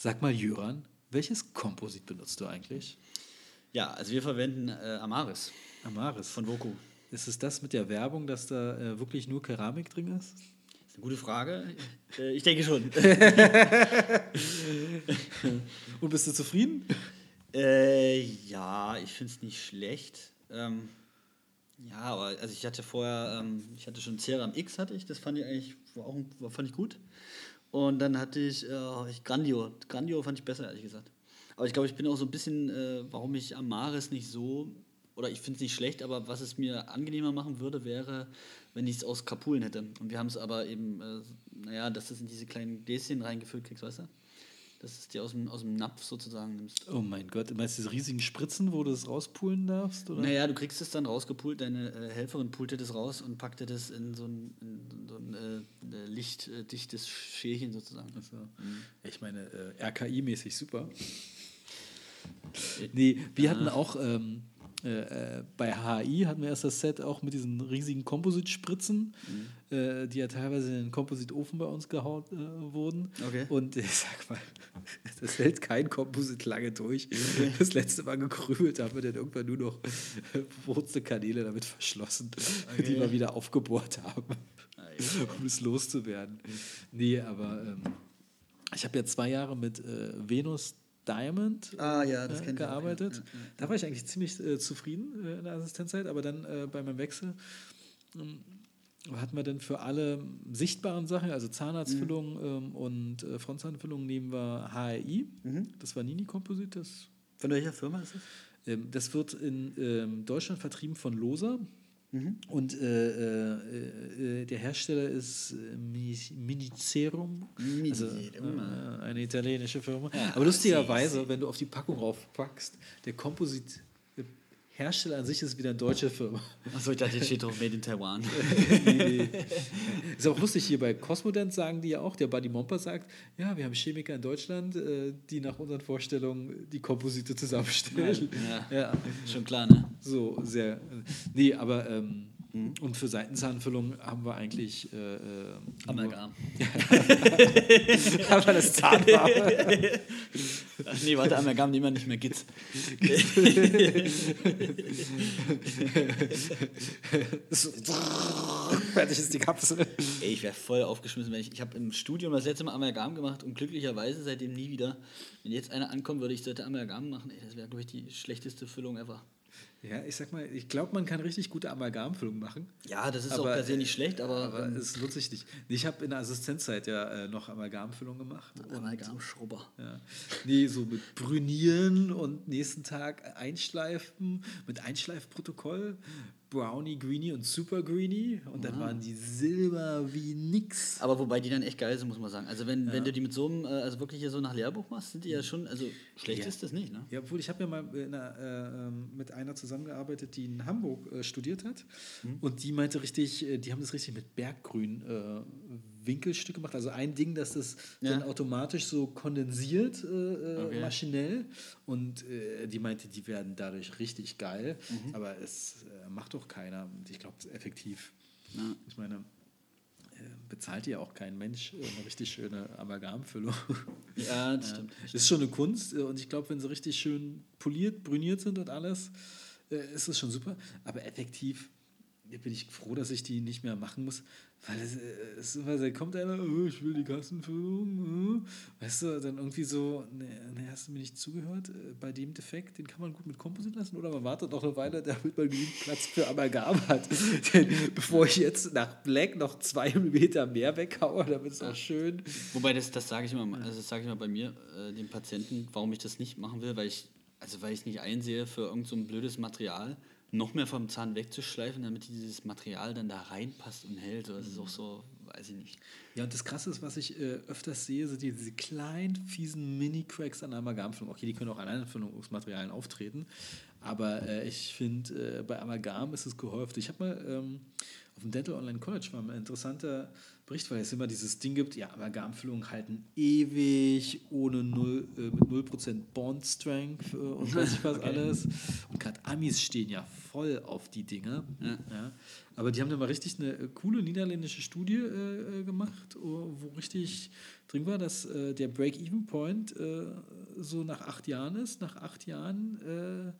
Sag mal, Jöran, welches Komposit benutzt du eigentlich? Ja, also wir verwenden äh, Amaris. Amaris. Von Voku. Ist es das mit der Werbung, dass da äh, wirklich nur Keramik drin ist? Das ist eine gute Frage. Äh, ich denke schon. Und bist du zufrieden? Äh, ja, ich finde es nicht schlecht. Ähm, ja, aber also ich hatte vorher, ähm, ich hatte schon Ceram X hatte ich, das fand ich eigentlich war auch, fand ich gut. Und dann hatte ich, äh, ich Grandio. Grandio fand ich besser, ehrlich gesagt. Aber ich glaube, ich bin auch so ein bisschen, äh, warum ich Amaris nicht so, oder ich finde es nicht schlecht, aber was es mir angenehmer machen würde, wäre, wenn ich es aus Kapulen hätte. Und wir haben es aber eben, äh, naja, dass du es in diese kleinen Gläschen reingefüllt kriegst, weißt du? Dass du es dir aus dem, aus dem Napf sozusagen nimmst. Oh mein Gott, du meinst diese riesigen Spritzen, wo du es rauspulen darfst? Oder? Naja, du kriegst es dann rausgepult, deine äh, Helferin pulte das raus und packte das in so ein, in so ein äh, lichtdichtes Schälchen sozusagen. Also, mhm. Ich meine, äh, RKI-mäßig super. Nee, wir hatten auch ähm, äh, bei HI hatten wir erst das Set auch mit diesen riesigen Kompositspritzen, mhm. äh, die ja teilweise in den Kompositofen bei uns gehaut äh, wurden. Okay. Und ich sag mal, das hält kein Komposit lange durch. Okay. Das letzte Mal gekrümelt haben wir dann irgendwann nur noch verwurzte Kanäle damit verschlossen, okay. die wir wieder aufgebohrt haben, um es loszuwerden. Nee, aber ähm, ich habe ja zwei Jahre mit äh, Venus Diamond ah, ja, äh, gearbeitet. Ja, ja, da war ich eigentlich ziemlich äh, zufrieden äh, in der Assistenzzeit, aber dann äh, bei meinem Wechsel ähm, hatten wir dann für alle sichtbaren Sachen, also Zahnarztfüllung mhm. ähm, und äh, Frontzahnfüllung, nehmen wir HRI. Mhm. Das war Nini Composite. Von welcher Firma ist das? Ähm, das wird in ähm, Deutschland vertrieben von Losa. Mhm. Und äh, äh, äh, der Hersteller ist äh, Minicerum, also, äh, eine italienische Firma. Ja, Aber lustigerweise, wenn du auf die Packung raufpackst, der Komposit Hersteller an sich ist wieder eine deutsche Firma. Achso, ich dachte, jetzt steht doch Made in Taiwan. nee, nee. Ist auch lustig, hier bei Cosmodent sagen die ja auch, der Buddy Momper sagt, ja, wir haben Chemiker in Deutschland, äh, die nach unseren Vorstellungen die Komposite zusammenstellen. Ja, ja. ja. schon klar, ne? So, sehr. Nee, aber ähm, Mhm. Und für Seitenzahnfüllung haben wir eigentlich. Äh, äh Amalgam. haben wir das Zahnfarbe? nee, warte, Amalgam nehmen wir nicht mehr Gitz. Fertig ist die Kapsel. Ey, ich wäre voll aufgeschmissen, wenn ich. Ich habe im Studium das letzte Mal Amalgam gemacht und glücklicherweise seitdem nie wieder. Wenn jetzt einer ankommt, würde ich sollte Amalgam machen. Ey, das wäre, glaube ich, die schlechteste Füllung ever. Ja, ich sag mal, ich glaube, man kann richtig gute Amalgamfüllung machen. Ja, das ist aber, auch per se nicht schlecht, aber. aber ähm, es nutze ich nicht. Ich habe in der Assistenzzeit ja äh, noch Amalgamfüllung gemacht. Amalgamschrubber. Ja. Nee, so mit Brünieren und nächsten Tag einschleifen, mit Einschleifprotokoll, Brownie, Greenie und Super Greenie und dann waren die Silber wie nix. Aber wobei die dann echt geil sind, muss man sagen. Also wenn, ja. wenn du die mit so einem, äh, also wirklich hier so nach Lehrbuch machst, sind die ja schon, also schlecht ja. ist das nicht, ne? Ja, obwohl ich habe ja mal einer, äh, ähm, mit einer zusammengearbeitet, die in Hamburg äh, studiert hat mhm. und die meinte richtig, äh, die haben das richtig mit Berggrün äh, Winkelstück gemacht. Also ein Ding, dass das ja. dann automatisch so kondensiert, äh, äh, okay. maschinell. Und äh, die meinte, die werden dadurch richtig geil. Mhm. Aber es äh, macht doch keiner. Ich glaube, effektiv. Ja. Ich meine, äh, bezahlt ja auch kein Mensch eine richtig schöne Amalgamfüllung. Ja, das stimmt. Das ist schon eine Kunst. Und ich glaube, wenn sie richtig schön poliert, brüniert sind und alles, ist es schon super. Aber effektiv bin ich froh, dass ich die nicht mehr machen muss, weil es, es immer, da kommt einer, oh, ich will die Kassenfüllung, oh. weißt du, dann irgendwie so, ne, ne, hast du mir nicht zugehört, äh, bei dem Defekt, den kann man gut mit Komposit lassen oder man wartet noch eine Weile, damit man genügend Platz für Amalgam hat. Denn bevor ich jetzt nach Black noch zwei Millimeter mehr weghaue, damit es auch schön. Wobei, das, das sage ich immer, also sage ich mal bei mir, äh, den Patienten, warum ich das nicht machen will, weil ich, also weil ich nicht einsehe für irgend so blödes Material, noch mehr vom Zahn wegzuschleifen, damit dieses Material dann da reinpasst und hält. Das ist auch so, weiß ich nicht. Ja, und das Krasse ist, was ich äh, öfters sehe, sind diese kleinen, fiesen Mini-Cracks an Amalgamfüllung. Okay, die können auch an anderen Füllungsmaterialien auftreten, aber äh, ich finde, äh, bei Amalgam ist es gehäuft. Ich habe mal ähm, auf dem Dental Online College war ein interessanter Bericht, weil es immer dieses Ding gibt, ja, Amalgamfüllungen halten ewig, ohne null, äh, mit 0% Bond Strength äh, und weiß ich was okay. alles. Und gerade Amis stehen ja voll auf die Dinge. Ja. ja. Aber die haben da mal richtig eine äh, coole niederländische Studie äh, äh gemacht, wo richtig drin war, dass äh, der Break-Even-Point so nach acht Jahren ist. Nach acht Jahren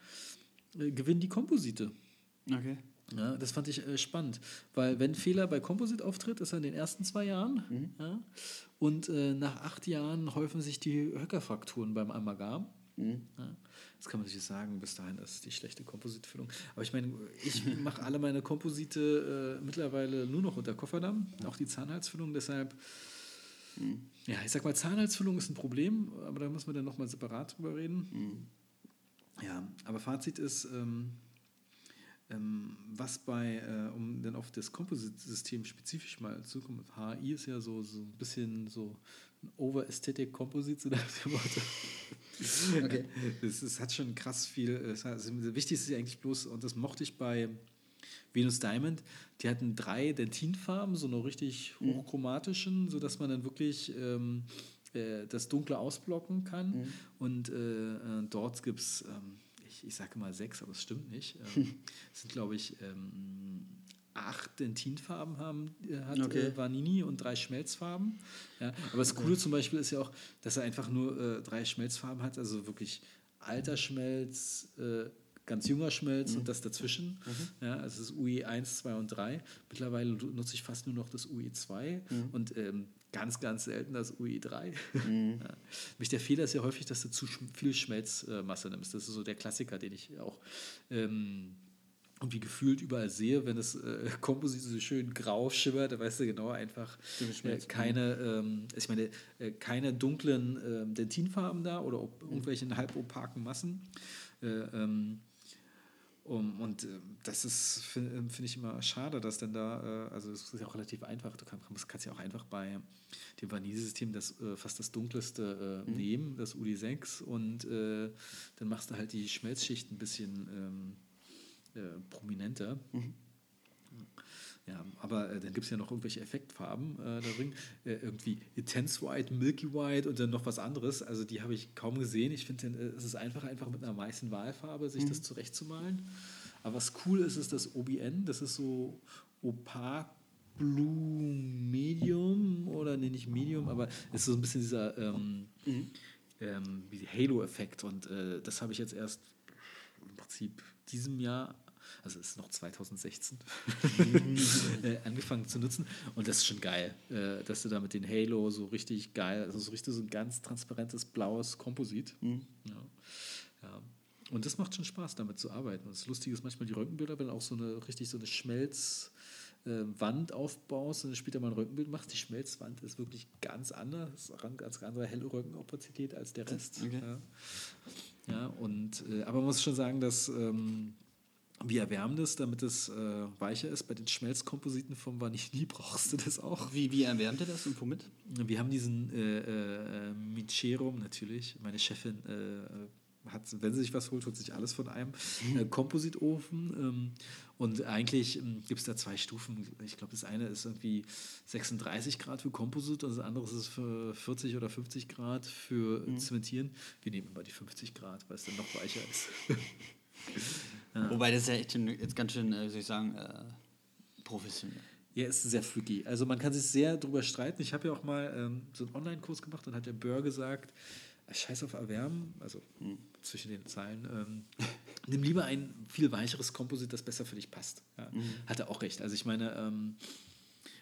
gewinnen die Komposite. Okay. Ja, das fand ich äh, spannend, weil wenn Fehler bei Composite auftritt, ist er in den ersten zwei Jahren. Mhm. Ja, und äh, nach acht Jahren häufen sich die Höckerfrakturen beim Amalgam. Mhm. Ja, das kann man sich sagen, bis dahin ist die schlechte Kompositfüllung. Aber ich meine, ich mache alle meine Komposite äh, mittlerweile nur noch unter Kofferdamm, auch die Zahnhalsfüllung. Deshalb, mhm. ja, ich sag mal, Zahnhalsfüllung ist ein Problem, aber da müssen wir dann nochmal separat drüber reden. Mhm. Ja, aber Fazit ist, ähm, ähm, was bei, äh, um dann auf das Composite-System spezifisch mal zu kommen, HI ist ja so, so ein bisschen so ein Over-Aesthetic Composite, so nach dem Motto. Okay. Es, es, hat schon krass viel, es hat, also wichtig ist ja eigentlich bloß, und das mochte ich bei Venus Diamond, die hatten drei Dentinfarben, so eine richtig mhm. hochchromatischen, sodass man dann wirklich ähm, äh, das Dunkle ausblocken kann. Mhm. Und äh, äh dort gibt es ähm, ich, ich sage mal sechs, aber es stimmt nicht. Ähm, es sind, glaube ich, ähm, acht Dentinfarben haben, äh, hat okay. äh, Vanini und drei Schmelzfarben. Ja, aber das Coole zum Beispiel ist ja auch, dass er einfach nur äh, drei Schmelzfarben hat, also wirklich alter Schmelz, äh, ganz junger Schmelz mhm. und das dazwischen. Mhm. Ja, also das UE 1, 2 und 3. Mittlerweile nutze ich fast nur noch das UE 2 mhm. und ähm, ganz, ganz selten das UI3. Mhm. Ja. Der Fehler ist ja häufig, dass du zu viel Schmelzmasse nimmst. Das ist so der Klassiker, den ich auch ähm, irgendwie gefühlt überall sehe, wenn das äh, Komposit so schön grau schimmert, da weißt du genau einfach äh, keine, ähm, ich meine, äh, keine dunklen äh, Dentinfarben da oder ob, mhm. irgendwelchen halbopaken Massen. Äh, ähm, um, und äh, das ist, finde ähm, find ich immer schade, dass dann da, äh, also es ist ja auch relativ einfach, du kann, kannst ja auch einfach bei dem Vanillesystem das äh, fast das dunkelste äh, mhm. nehmen, das UD6, und äh, dann machst du halt die Schmelzschicht ein bisschen ähm, äh, prominenter. Mhm. Ja, aber äh, dann gibt es ja noch irgendwelche Effektfarben äh, da drin. Äh, irgendwie Intense White, Milky White und dann noch was anderes. Also die habe ich kaum gesehen. Ich finde, äh, es ist einfach, einfach mit einer weißen Wahlfarbe sich mhm. das zurechtzumalen. Aber was cool ist, ist das OBN. Das ist so opak Blue Medium oder nee, nicht Medium, aber es ist so ein bisschen dieser ähm, mhm. ähm, Halo-Effekt. Und äh, das habe ich jetzt erst im Prinzip diesem Jahr also es ist noch 2016, äh, angefangen zu nutzen. Und das ist schon geil, äh, dass du da mit den Halo so richtig geil, also so richtig so ein ganz transparentes blaues Komposit. Mhm. Ja. ja. Und das macht schon Spaß, damit zu arbeiten. Und das Lustige ist manchmal die Röntgenbilder, wenn auch so eine richtig so eine Schmelz- äh, Wand aufbaust und später mal ein Röntgenbild machst, die Schmelzwand ist wirklich ganz anders, ganz andere helle Röntgenopazität als der Rest. Okay. Ja. ja, und äh, aber man muss schon sagen, dass ähm, wir erwärmen das, damit es äh, weicher ist. Bei den Schmelzkompositen vom Vanille brauchst du das auch. Wie, wie erwärmt ihr das und womit? Wir haben diesen äh, äh, Micherum natürlich. Meine Chefin äh, hat, wenn sie sich was holt, holt sich alles von einem äh, Kompositofen. Ähm, und eigentlich ähm, gibt es da zwei Stufen. Ich glaube, das eine ist irgendwie 36 Grad für Komposit und das andere ist für 40 oder 50 Grad für mhm. Zementieren. Wir nehmen immer die 50 Grad, weil es dann noch weicher ist. Ja. Wobei das ist ja echt jetzt ganz schön, äh, soll ich sagen, äh, professionell. Ja, ist sehr freaky. Also man kann sich sehr drüber streiten. Ich habe ja auch mal ähm, so einen Online-Kurs gemacht und hat der Bör gesagt, scheiß auf Erwärmen, also hm. zwischen den Zeilen, ähm, nimm lieber ein viel weicheres Komposit, das besser für dich passt. Ja. Mhm. Hat er auch recht. Also ich meine, ähm,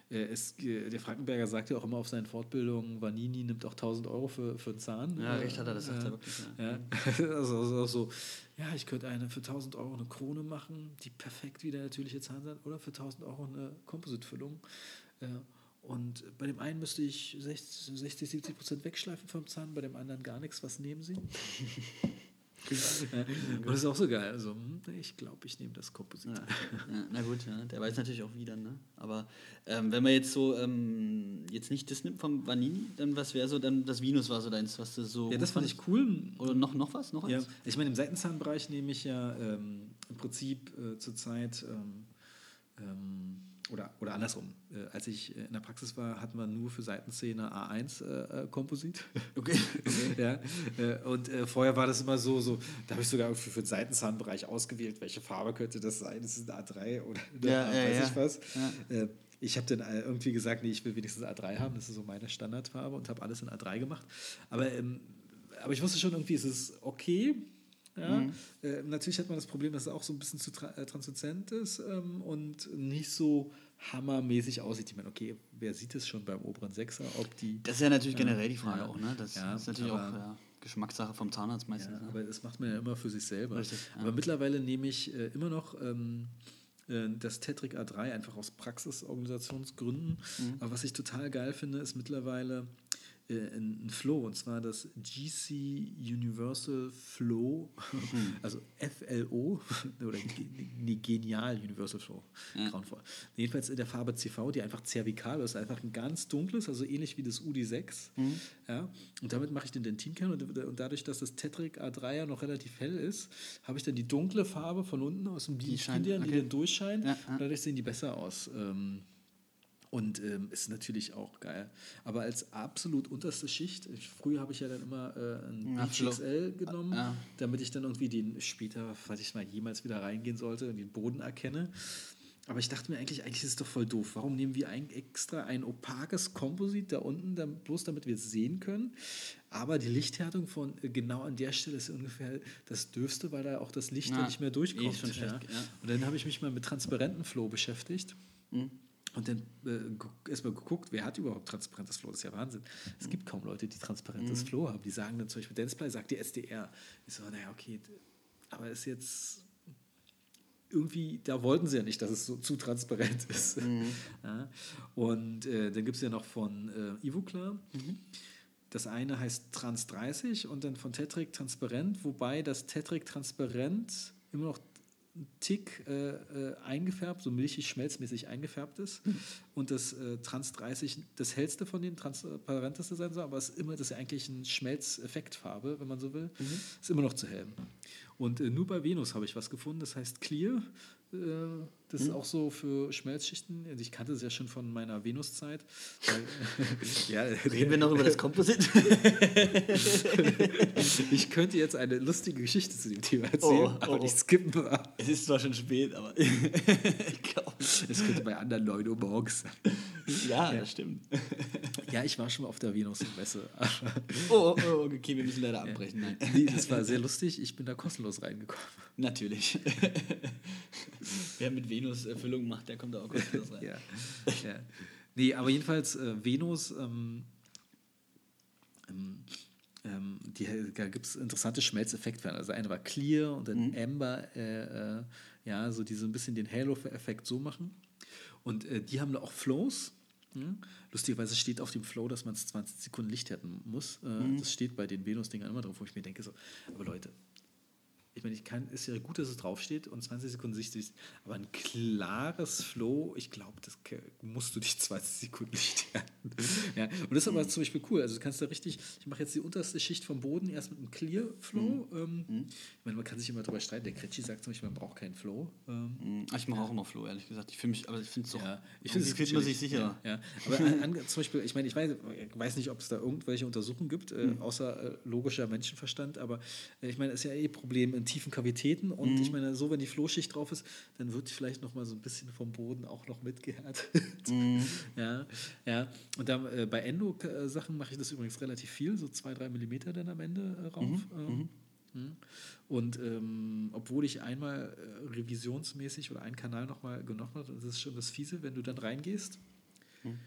es, äh, der Frankenberger sagt ja auch immer auf seinen Fortbildungen, Vanini nimmt auch 1000 Euro für, für einen Zahn. Ja, recht hat er, das sagt äh, er wirklich. Ja. ja. also, also so, ja, ich könnte eine für 1000 Euro eine Krone machen, die perfekt wie der natürliche Zahn sein, oder für 1000 Euro eine Kompositfüllung. Äh, und bei dem einen müsste ich 60, 70 Prozent wegschleifen vom Zahn, bei dem anderen gar nichts. Was nehmen Sie? Und das ist auch so geil. Also, hm, ich glaube, ich nehme das Komposit. Na gut, ja, der weiß natürlich auch wieder. Ne? Aber ähm, wenn man jetzt so ähm, jetzt nicht das nimmt vom Vanini, dann was wäre so, dann das Venus war so deins, was du so. Ja, das fand ich cool. Oder noch, noch was? Noch ja, ich meine, im Seitenzahnbereich nehme ich ja ähm, im Prinzip äh, zurzeit ähm, ähm, oder, oder andersrum. Äh, als ich in der Praxis war, hatten wir nur für Seitenszene A1 äh, äh, Komposit. Okay. ja, äh, und äh, vorher war das immer so, so da habe ich sogar für, für den Seitenzahnbereich ausgewählt, welche Farbe könnte das sein. Ist es ein A3 oder ja, A, ja, weiß ich was. Äh, ich habe dann irgendwie gesagt, nee, ich will wenigstens A3 haben, das ist so meine Standardfarbe und habe alles in A3 gemacht. Aber, ähm, aber ich wusste schon irgendwie, es ist okay, ja? Mhm. Äh, natürlich hat man das Problem, dass es auch so ein bisschen zu tra äh, transluzent ist ähm, und nicht so hammermäßig aussieht. Ich meine, okay, wer sieht es schon beim oberen Sechser, ob die. Das ist ja natürlich generell die Frage ja, auch, ne? Das, ja, ist natürlich aber, auch ja, Geschmackssache vom Zahnarzt meistens. Ja, ne? Aber das macht man ja immer für sich selber. Richtig, aber mittlerweile nehme ich äh, immer noch. Ähm, äh, das Tetric A3 einfach aus Praxisorganisationsgründen. Mhm. Aber was ich total geil finde, ist mittlerweile äh, ein Flow, und zwar das GC Universal Flow, mhm. also FLO, oder nee, Genial Universal Flow, ja. grauenvoll. Jedenfalls in der Farbe CV, die einfach zervikal ist, einfach ein ganz dunkles, also ähnlich wie das UD6. Mhm. Ja, und damit mache ich den Dentinkern und, und dadurch, dass das Tetric A3 ja noch relativ hell ist, habe ich dann die dunkle Farbe von unten aus dem die, scheint, okay. die dann durchscheint ja, ja. dadurch sehen die besser aus. Ähm, und ähm, ist natürlich auch geil. Aber als absolut unterste Schicht, ich, früher habe ich ja dann immer äh, ein ja, genommen, ja. damit ich dann irgendwie den später, falls ich mal jemals wieder reingehen sollte, den Boden erkenne. Aber ich dachte mir eigentlich, eigentlich ist es doch voll doof. Warum nehmen wir ein, extra ein opakes Komposit da unten, dann, bloß damit wir es sehen können? Aber die Lichthärtung von äh, genau an der Stelle ist ungefähr das Dürfste, weil da auch das Licht ja, nicht mehr durchkommt. Eh ja. Und dann habe ich mich mal mit transparentem Flow beschäftigt. Mhm. Und dann äh, erstmal geguckt, wer hat überhaupt transparentes Flow? Das ist ja Wahnsinn. Es gibt kaum Leute, die transparentes mhm. Flow haben. Die sagen dann zum Beispiel, Danceplay sagt die SDR. Ich so, naja, okay, aber ist jetzt irgendwie, da wollten sie ja nicht, dass es so zu transparent ist. Mhm. Ja. Und äh, dann gibt es ja noch von äh, Ivoclar. Mhm. Das eine heißt Trans 30 und dann von Tetric Transparent, wobei das Tetric Transparent immer noch Tick äh, äh, eingefärbt, so milchig, schmelzmäßig eingefärbt ist. Mhm. Und das äh, Trans 30 das hellste von den transparenteste sein soll, aber es ist immer, das ist eigentlich eine Schmelzeffektfarbe, wenn man so will. Mhm. Ist immer noch zu hell. Und äh, nur bei Venus habe ich was gefunden, das heißt Clear. Das ist hm. auch so für Schmelzschichten. Also ich kannte es ja schon von meiner Venuszeit. ja, Reden wir noch über das Komposit? ich könnte jetzt eine lustige Geschichte zu dem Thema erzählen, oh, aber oh. nicht skippen. Es ist zwar schon spät, aber ich glaube, es könnte bei anderen 9 Uhr morgens sein. Ja, ja, das stimmt. Ja, ich war schon mal auf der Venus-Messe. oh, oh, okay, wir müssen leider abbrechen. Nein. Nee, das war sehr lustig. Ich bin da kostenlos reingekommen. Natürlich. Wer mit Venus Erfüllung macht, der kommt da auch kostenlos rein. ja. ja. Nee, aber jedenfalls äh, Venus, ähm, ähm, ähm die, da gibt es interessante Schmelzeffekte. Also eine war Clear und dann mhm. Amber, äh, äh, ja, so die so ein bisschen den Halo-Effekt so machen. Und äh, die haben da auch Flows. Hm? Lustigerweise steht auf dem Flow, dass man es 20 Sekunden Licht hätten muss. Äh, mhm. Das steht bei den Venus-Dingern immer drauf, wo ich mir denke, so, aber Leute, ich meine, ich kann, ist ja gut, dass es draufsteht und 20 Sekunden Sicht ist, aber ein klares Flow, ich glaube, das musst du dich 20 Sekunden nicht halten. ja, und das ist aber zum Beispiel cool. Also du kannst da richtig, ich mache jetzt die unterste Schicht vom Boden erst mit einem Clear Flow. Mhm. Ähm, mhm. Ich meine, man kann sich immer darüber streiten. Der Kretschi sagt zum Beispiel, man braucht keinen Flow. Ähm, mhm. ich mache auch immer Flow, ehrlich gesagt. Ich fühle mich, aber ich finde es doch. Ja, ich finde es fühlt man sich sicher. Ja. Aber an, an, zum Beispiel, ich meine, ich weiß, ich weiß nicht, ob es da irgendwelche Untersuchungen gibt, äh, mhm. außer äh, logischer Menschenverstand, aber äh, ich meine, es ist ja eh Problem in tiefen Kavitäten und mhm. ich meine, so wenn die Flohschicht drauf ist, dann wird vielleicht noch mal so ein bisschen vom Boden auch noch mitgehärtet. Mhm. ja, ja. Und dann äh, bei Endo-Sachen mache ich das übrigens relativ viel, so zwei, drei Millimeter dann am Ende äh, rauf. Mhm. Ähm, mhm. Hm. und ähm, obwohl ich einmal äh, revisionsmäßig oder einen Kanal nochmal genommen habe, das ist schon das Fiese, wenn du dann reingehst. Mhm.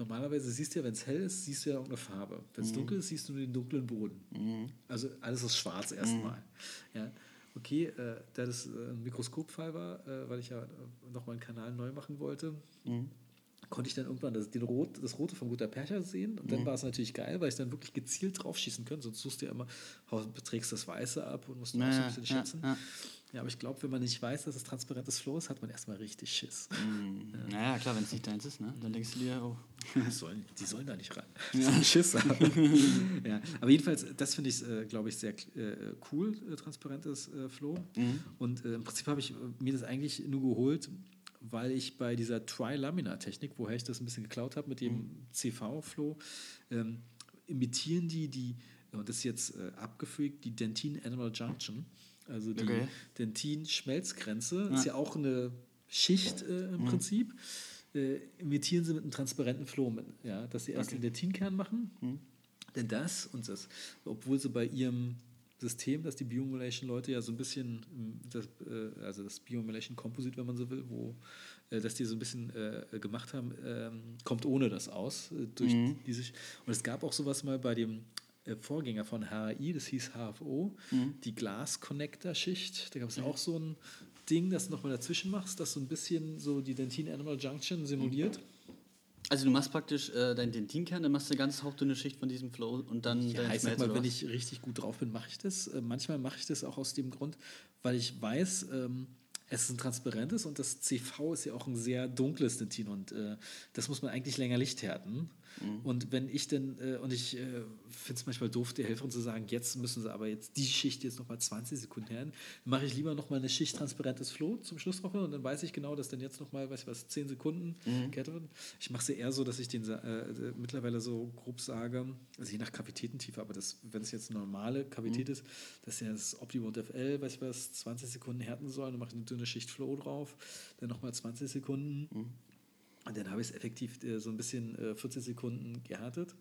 Normalerweise siehst du ja, wenn es hell ist, siehst du ja auch eine Farbe. Wenn es mhm. dunkel ist, siehst du nur den dunklen Boden. Mhm. Also alles ist schwarz erstmal. Mhm. Ja okay, äh, da das äh, ein Mikroskopfall war, äh, weil ich ja äh, nochmal einen Kanal neu machen wollte, mhm. konnte ich dann irgendwann das, den Rot, das Rote von Guter Percher sehen. Und dann mhm. war es natürlich geil, weil ich dann wirklich gezielt draufschießen könnte. Sonst suchst du ja immer, beträgst das Weiße ab und musst naja, auch so ein bisschen schätzen. Ja, ja. Ja, aber ich glaube, wenn man nicht weiß, dass es transparentes Flow ist, hat man erstmal richtig Schiss. Mm. Ja. Naja, klar, wenn es nicht deins ist, ne? dann denkst du dir, oh. sollen, die sollen da nicht ran. Ja. Schiss ja. Aber jedenfalls, das finde ich, äh, glaube ich, sehr äh, cool, äh, transparentes äh, Flow. Mhm. Und äh, im Prinzip habe ich mir das eigentlich nur geholt, weil ich bei dieser Tri-Laminar-Technik, woher ich das ein bisschen geklaut habe mit dem Mhm. CV-Flow, ähm, imitieren die die, und das ist jetzt äh, abgefreakt, die Dentin Animal Junction. Also die Okay. Dentin-Schmelzgrenze ist Ja. ja auch eine Schicht äh, Mhm. im Prinzip. Äh, imitieren sie mit einem transparenten Flow, mit, ja, dass sie erst Okay. den Dentin-Kern machen. Denn das und das, obwohl sie bei ihrem System, dass die Biomulation-Leute ja so ein bisschen, ähm, das, äh, also das Biomulation Composite, wenn man so will, wo, äh, dass die so ein bisschen äh, gemacht haben, ähm, kommt ohne das aus. Äh, durch Mhm. diese, und es gab auch sowas mal bei dem Vorgänger von HAI, das hieß HFO, Mhm. die Glas-Connector-Schicht. Da gab es auch so ein Ding, das du nochmal dazwischen machst, das so ein bisschen so die Dentin-Animal Junction simuliert. Also du machst praktisch äh, deinen Dentinkern, dann machst du eine ganz hauchdünne Schicht von diesem Flow und dann Ja, ich sag mal, wenn ich richtig gut drauf bin, mache ich das. Äh, Manchmal mache ich das auch aus dem Grund, weil ich weiß, ähm, es ist ein transparentes und das CV ist ja auch ein sehr dunkles Dentin und äh, das muss man eigentlich länger Licht härten. Mhm. Und wenn ich denn, äh, und ich äh, finde es manchmal doof, der Helferin zu sagen, jetzt müssen sie aber jetzt die Schicht jetzt nochmal 20 Sekunden härten, dann mache ich lieber nochmal eine Schicht transparentes Flow zum Schluss drauf und dann weiß ich genau, dass dann jetzt nochmal, weiß ich was, 10 Sekunden Mhm. gehärtet wird. Ich mache es eher so, dass ich den äh, äh, mittlerweile so grob sage, also je nach Kavitätentiefe, aber das, wenn es jetzt eine normale Kavität Mhm. ist, dass ja das Optimum FL, weiß ich was, 20 Sekunden härten soll, dann mache ich eine dünne Schicht Flow drauf, dann nochmal 20 Sekunden. Mhm. Und dann habe ich es effektiv äh, so ein bisschen äh, 40 Sekunden gehärtet.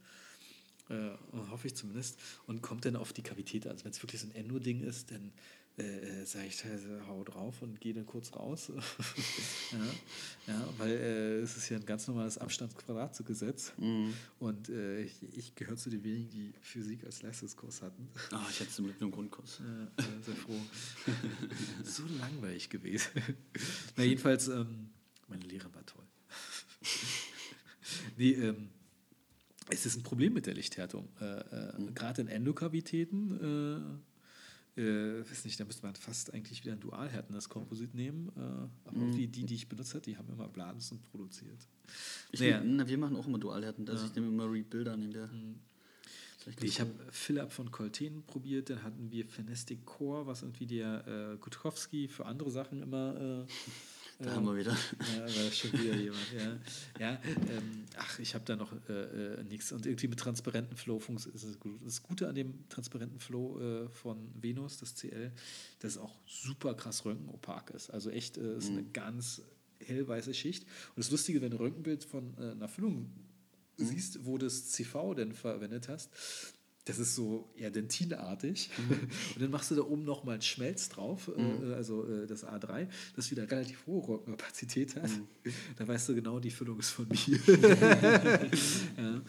Äh, hoffe ich zumindest. Und kommt dann auf die Kavität an. Also wenn es wirklich so ein Endo-Ding ist, dann äh, sage ich teilweise, hau drauf und gehe dann kurz raus. ja, ja, weil äh, es ist ja ein ganz normales Abstandsquadratgesetz. Mhm. Und äh, ich, ich gehöre zu den wenigen, die Physik als Leistungskurs hatten. Ah, ich hätte Glück nur einen Grundkurs. Ja, äh, sehr froh. so langweilig gewesen. Na, jedenfalls, ähm, meine Lehrerin war toll. nee, ähm, es ist ein Problem mit der Lichthärtung. Äh, äh, Gerade in Endokavitäten, äh, äh, weiß nicht, da müsste man fast eigentlich wieder ein Dualhärten, das Komposit nehmen. Äh, aber irgendwie die, die ich benutzt habe, die haben immer Blasen produziert. Ich Naja. nehm, na, wir machen auch immer Dualhärten. Also ich nehme immer Rebuilder, nehme der. Nee, ich habe Philipp von Colten probiert, dann hatten wir Fenestic Core, was irgendwie der äh, Gutkowski für andere Sachen immer. Äh, Da haben wir wieder. Ja, war schon wieder jemand, ja. ja ähm, ach, ich habe da noch äh, äh, nichts. Und irgendwie mit transparenten Flow funktioniert es gut. Das Gute an dem transparenten Flow äh, von Venus, das CL, dass es auch super krass röntgenopak ist. Also echt, äh, ist eine ganz hellweiße Schicht. Und das Lustige, wenn du ein Röntgenbild von äh, einer Füllung siehst, wo das CV denn verwendet hast, das ist so eher dentinartig. Und dann machst du da oben nochmal einen Schmelz drauf, äh, also äh, das A3, das wieder relativ hohe Röntgenopazität hat. Da weißt du genau, die Füllung ist von mir. ja.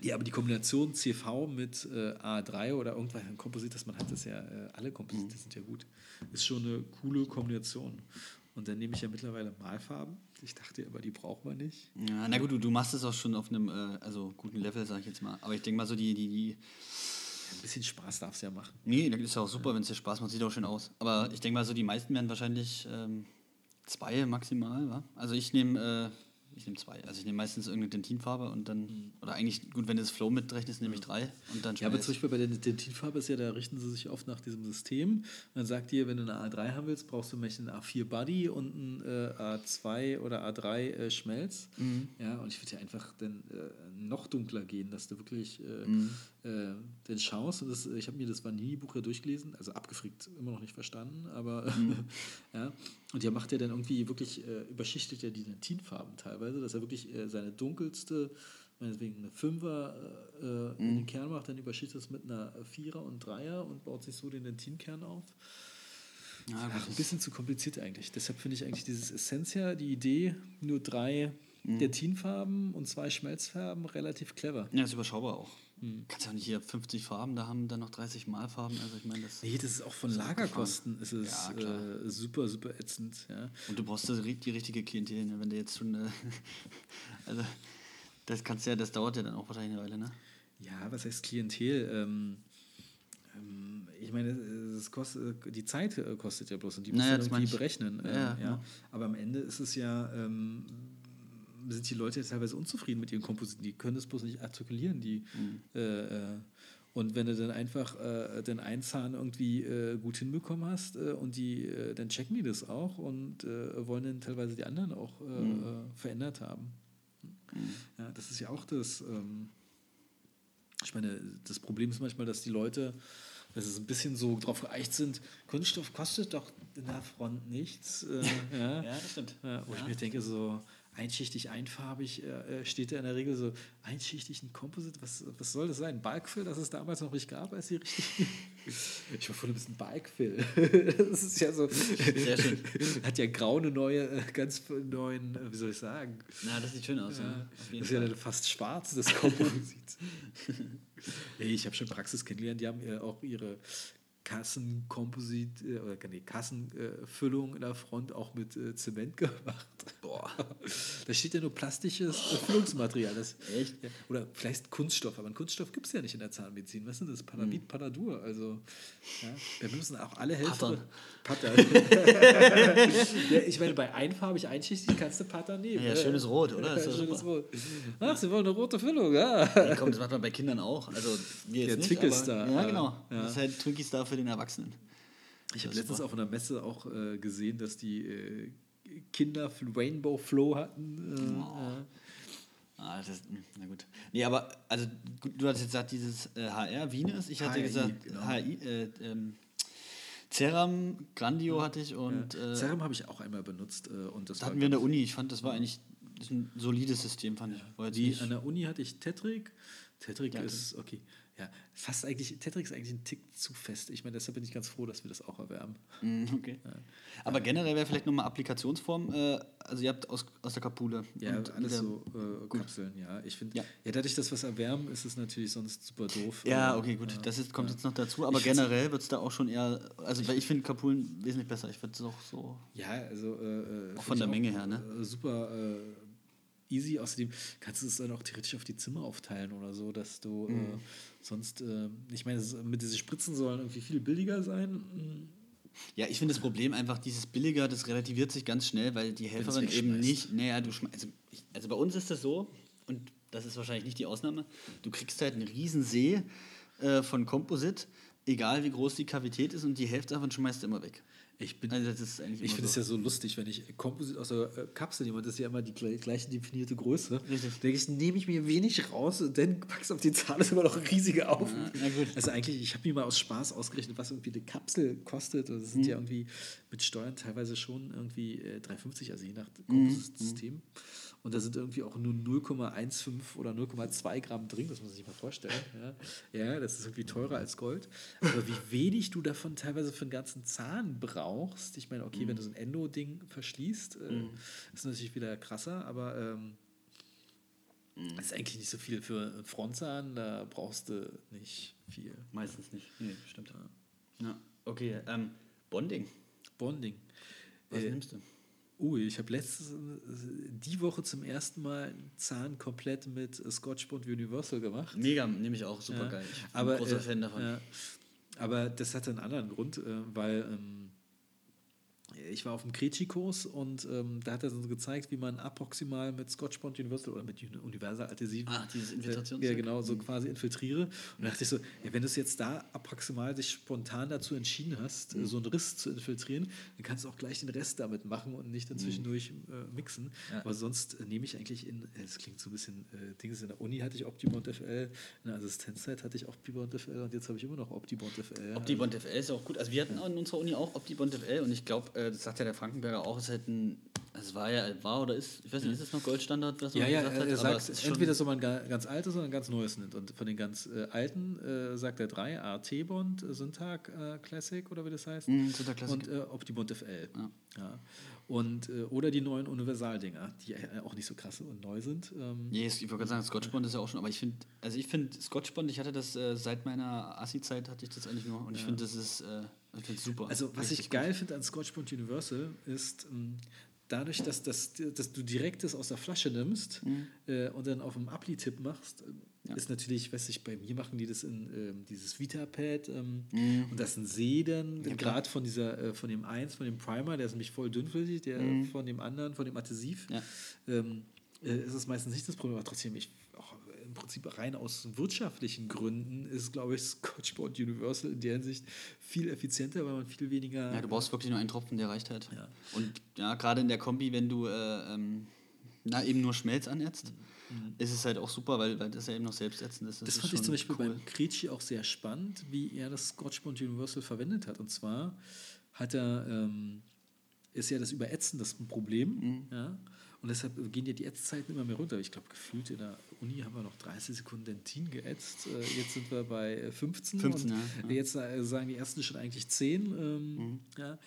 ja, aber die Kombination CV mit äh, A3 oder irgendwas ein Komposit, das man hat, ist ja, äh, alle Komposite sind ja gut. Ist schon eine coole Kombination. Und dann nehme ich ja mittlerweile Malfarben. Ich dachte aber, die braucht man nicht. Ja, na gut, du, du machst es auch schon auf einem äh, also guten Level, sag ich jetzt mal. Aber ich denke mal so, die, die, die. Ein bisschen Spaß darf es ja machen. Nee, das ist ja auch super, wenn es dir Spaß macht, sieht auch schön aus. Aber ich denke mal so, die meisten werden wahrscheinlich ähm, zwei maximal, wa? Also ich nehme äh, ich nehme zwei. Also ich nehme meistens irgendeine Dentinfarbe und dann. Oder eigentlich, gut, wenn du das Flow mitrechnest, nehme ich drei und dann Ja, aber zum Beispiel bei der Dentinfarbe ist ja, da richten sie sich oft nach diesem System. Und dann sagt ihr, wenn du eine A3 haben willst, brauchst du vielleicht einen A4 Buddy und einen äh, A2 oder A3 äh, Schmelz. Ja, und ich würde ja einfach dann äh, noch dunkler gehen, dass du wirklich äh, äh, dann schaust. Und das, ich habe mir das Vanini-Buch ja durchgelesen, also abgefrickt, immer noch nicht verstanden, aber ja. Und der macht ja dann irgendwie wirklich, äh, überschichtet ja die Dentinfarben teilweise, dass er wirklich äh, seine dunkelste meinetwegen eine Fünfer äh, in den Kern macht, dann überschichtet es mit einer Vierer und Dreier und baut sich so den Dentinkern auf. Ja, Ach, ein bisschen zu kompliziert eigentlich. Deshalb finde ich eigentlich dieses Essentia, die Idee, nur drei Mhm. Dentinfarben und zwei Schmelzfarben, relativ clever. ja, das ist überschaubar auch. Hm. Kannst ja auch nicht hier 50 Farben, da haben dann noch 30 Malfarben. Also ich meine, das. Nee, das ist auch von Lagerkosten ist es Ja, äh, super, super ätzend. Ja. Und du brauchst die richtige Klientel, ne? wenn du jetzt schon. Äh, also, das kannst ja, das dauert ja dann auch wahrscheinlich eine Weile, ne? Ja, was heißt Klientel? Ähm, ähm, ich meine, es kostet, die Zeit äh, kostet ja bloß und die musst Naja, das irgendwie berechnen. Ja, ähm, ja, ja. genau. Aber am Ende ist es ja, ähm, sind die Leute ja teilweise unzufrieden mit ihren Kompositen. Die können das bloß nicht artikulieren. Die, Mhm. äh, äh, Und wenn du dann einfach äh, den einen Zahn irgendwie äh, gut hinbekommen hast äh, und die, äh, dann checken die das auch und äh, wollen dann teilweise die anderen auch äh, Mhm. äh, verändert haben. Ja, das ist ja auch das. Ähm, ich meine, das Problem ist manchmal, dass die Leute, dass es ein bisschen so drauf geeicht sind, Kunststoff kostet doch in der Front nichts. Äh, ja. Ja, das stimmt. Ja, wo ich Ja. mir denke, so einschichtig, einfarbig äh, steht da in der Regel so einschichtig ein Composite. Was, was soll das sein? Balkfill, das es damals noch nicht gab, als die richtig. ich war voll ein bisschen Balkfill. das ist ja so. Sehr schön. Hat ja grau eine neue, äh, ganz neuen, äh, wie soll ich sagen? Na, das sieht schön aus. Ja. Ja, das ist ja Fall. fast schwarz, das Komposit. Ich habe schon Praxis kennengelernt, die haben äh, auch ihre Kassenkomposit, äh, oder nee, Kassenfüllung in der Front auch mit äh, Zement gemacht. Boah. Da steht ja nur plastisches äh, Füllungsmaterial. Das, Echt? Oder vielleicht Kunststoff, aber einen Kunststoff gibt es ja nicht in der Zahnmedizin. Was ist denn das? Paramid, Panadur. Also, ja, wir müssen auch alle Helfer. Pattern. ja, ich meine, bei einfarbig einschichtig kannst du Pattern nehmen. Ja, ne? schönes Rot, oder? Ist Ja, schönes. Rot. Ach, sie wollen eine rote Füllung, ja. Ja, komm, das macht man bei Kindern auch. Also wir jetzt Der aber, Ja, genau. Ja. Das ist halt Twinkie Star für den Erwachsenen. Ich habe letztens auf einer Messe auch äh, gesehen, dass die äh, Kinder Rainbow Flow hatten. Äh, ja. Ah, das, hm, na gut. Nee, aber also du hast jetzt gesagt, dieses äh, HR Venus, ich hatte HRI, gesagt genau. HI, äh, ähm, Ceram, Grandio hatte ich und ja. äh, Serum habe ich auch einmal benutzt. Äh, und das hatten wir in der Uni. Ich fand, das war eigentlich das ein solides System, fand ich. Die, an der Uni hatte ich Tetrik. Tetrik Ja, ist, okay, ja, fast eigentlich, Tetrik ist eigentlich ein Tick zu fest. Ich meine, deshalb bin ich ganz froh, dass wir das auch erwärmen. Mm, okay. Aber generell wäre vielleicht nochmal Applikationsform. Äh, also ihr habt aus, aus der Kapule. Ja, und alles so äh, Kapseln, ja. Ich finde, ja. Ja. dadurch, dass wir es erwärmen, ist es natürlich sonst super doof. Ja, okay, gut. äh, Das ist, kommt ja. jetzt noch dazu. Aber Ich generell wird es da auch schon eher. Also, weil ich finde Kapulen wesentlich besser. Ich würde es auch so. Ja, also äh, äh, Auch von ich der Menge her, ne? Äh, super easy. Außerdem kannst du es dann auch theoretisch auf die Zimmer aufteilen oder so, dass du Mhm. äh, sonst, äh, ich meine, mit diese Spritzen sollen irgendwie viel billiger sein. Ja, ich finde das Problem einfach, dieses Billiger, das relativiert sich ganz schnell, weil die Helferin eben nicht. Naja, du schmeißt. Also, ich, also bei uns ist das so, und das ist wahrscheinlich nicht die Ausnahme, du kriegst halt einen riesen See äh, von Komposit, egal wie groß die Kavität ist, und die Hälfte davon schmeißt du immer weg. Ich bin, Also das ist eigentlich ich finde es so. ja so lustig, wenn ich Komposit aus der äh, Kapsel nehme das ist ja immer die gle- gleiche definierte Größe. Richtig. Denke ich, nehme ich mir wenig raus und dann packst du auf die Zahl, ist immer noch ein riesiger Auf. Ja. Also eigentlich, ich habe mir mal aus Spaß ausgerechnet, was irgendwie eine Kapsel kostet. Und Das sind Mhm. ja irgendwie mit Steuern teilweise schon irgendwie äh, 3,50, also je nach Mhm. Und da sind irgendwie auch nur 0,15 oder 0,2 Gramm drin, das muss man sich mal vorstellen. Ja. ja, das ist irgendwie teurer als Gold. Aber wie wenig du davon teilweise für einen ganzen Zahn brauchst. Ich meine, okay, wenn du so ein Endo-Ding verschließt, äh, ist natürlich wieder krasser, aber ähm, das ist eigentlich nicht so viel für einen Frontzahn, da brauchst du nicht viel. Meistens nicht. Nee, stimmt. Ja, okay. Ähm, Bonding. Bonding. Was Äh, nimmst du? Oh, ich habe letztes, die Woche zum ersten Mal einen Zahn komplett mit äh, Scotch Bond Universal gemacht. Mega, nehme ich auch super Ja. geil. Ich bin aber, ein großer äh, Fan davon. Ja, aber das hatte einen anderen Grund, äh, weil ähm, ich war auf dem Kretschi-Kurs und ähm, da hat er uns gezeigt, wie man approximal mit Scotch Bond Universal oder mit Uni- Universal Adhesiv Ah, dieses äh, Infiltrationszeug? ja, genau, so quasi infiltriere. Und da dachte ich so, ja, wenn du es jetzt da approximal dich spontan dazu entschieden hast, Mhm. äh, so einen Riss zu infiltrieren, dann kannst du auch gleich den Rest damit machen und nicht dann Mhm. zwischendurch äh, mixen. Ja. Aber sonst äh, nehme ich eigentlich in, äh, das klingt so ein bisschen, äh, Dings, in der Uni hatte ich Optibond FL, in der Assistenzzeit hatte ich Optibond FL und jetzt habe ich immer noch Optibond FL. Optibond FL ist auch gut. Also wir hatten auch in unserer Uni auch Optibond FL und ich glaube, äh, das sagt ja der Frankenberger auch, es ist halt ein, es war ja, war oder ist, ich weiß nicht, ist es noch Goldstandard, was Ja, man ja, gesagt er, hat? er sagt, es entweder soll man ga- ganz altes oder ein ganz neues nimmt. Und von den ganz äh, alten äh, sagt er drei, AT-Bond, äh, Syntag äh, Classic oder wie das heißt. Mhm, Syntag Classic. Und äh, Optibond FL. Ja. Ja. Und, äh, oder die neuen Universaldinger, die äh, auch nicht so krass und neu sind. Ähm, Nee, ich wollte gerade sagen, Scotchbond ist ja auch schon, aber ich finde, also ich finde Scotchbond, ich hatte das äh, seit meiner Assi-Zeit hatte ich das eigentlich nur und ich finde, das ist, äh, ich finde super. Also, was Richtig ich geil finde an Scotch Bond Universal ist, ähm, dadurch, dass, dass, dass du direkt das aus der Flasche nimmst äh, und dann auf dem Appli-Tipp machst, Ja. ist natürlich, weiß ich, bei mir machen die das in ähm, dieses Vita-Pad ähm, Mhm. und das ist ein See dann, Ja, gerade von dieser, äh, von dem eins, von dem Primer, der ist nämlich voll dünnflüssig, der Mhm. von dem anderen, von dem Adhesiv, Ja. ähm, äh, ist es meistens nicht das Problem, aber trotzdem, ich, im Prinzip rein aus wirtschaftlichen Gründen ist, glaube ich, Scotchboard Universal in der Hinsicht viel effizienter, weil man viel weniger. Ja, du brauchst wirklich nur einen Tropfen, der reicht halt. Ja. Und ja, gerade in der Kombi, wenn du äh, ähm, na, eben nur Schmelz anätzt, ist es halt auch super, weil, weil das ja eben noch selbstätzend ist. Das, ist fand ich zum Beispiel cool. beim Kretschi auch sehr spannend, wie er das Scotchbond Universal verwendet hat. Und zwar hat er, ähm, ist ja das Überätzen das ein Problem. Mhm. Ja? Und deshalb gehen ja die Ätzzeiten immer mehr runter. Ich glaube, gefühlt in der Uni haben wir noch 30 Sekunden Dentin geätzt. Äh, jetzt sind wir bei äh, 15. 15, und ja, ja. Jetzt äh, sagen die ersten schon eigentlich 10. Ähm, Mhm. ja?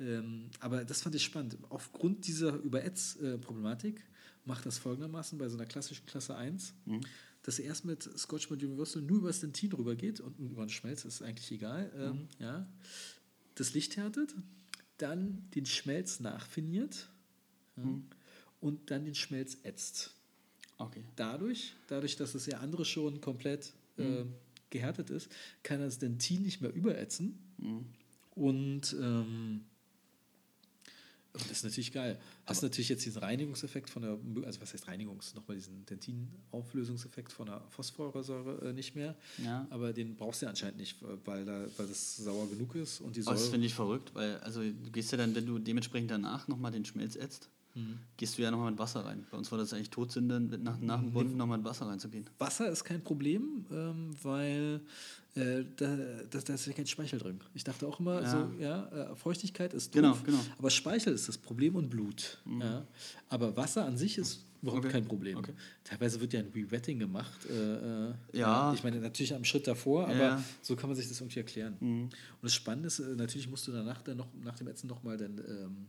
ähm, aber das fand ich spannend. Aufgrund dieser Überätz-Problematik macht das folgendermaßen bei so einer klassischen Klasse 1 Mhm. dass er erst mit Scotchmont Universal nur über das Dentin rüber geht und über den Schmelz ist eigentlich egal. Ähm, Mhm. ja. Das Licht härtet, dann den Schmelz nachfiniert Mhm. Und dann den Schmelz ätzt. Okay. Dadurch, dadurch, dass das ja andere schon komplett äh, gehärtet ist, kann das Dentin nicht mehr überätzen. Mhm. Und ähm, das ist natürlich geil. Hast natürlich jetzt diesen Reinigungseffekt von der, also was heißt Reinigungs, nochmal diesen Dentin-Auflösungseffekt von der Phosphorsäure äh, nicht mehr. Ja. Aber den brauchst du ja anscheinend nicht, weil, da, weil das sauer genug ist und die Aber das Säure. finde ich verrückt, weil also du gehst ja dann, wenn du dementsprechend danach nochmal den Schmelz ätzt, Mhm. gehst du ja nochmal mit Wasser rein. Bei uns war das eigentlich Todsünde, nach, nach dem Bund nochmal mit Wasser reinzugehen. Wasser ist kein Problem, ähm, weil äh, da, da, da ist ja kein Speichel drin. Ich dachte auch immer, Ja. so, ja, äh, Feuchtigkeit ist Genau, doof, genau. aber Speichel ist das Problem und Blut. Ja. Aber Wasser an sich ist überhaupt Okay, kein Problem. okay. Teilweise wird ja ein Rewetting gemacht. Äh, äh, Ja. Ich meine, natürlich am Schritt davor, aber Ja. so kann man sich das irgendwie erklären. Mhm. Und das Spannende ist, äh, natürlich musst du danach dann noch, nach dem Ätzen nochmal den, ähm,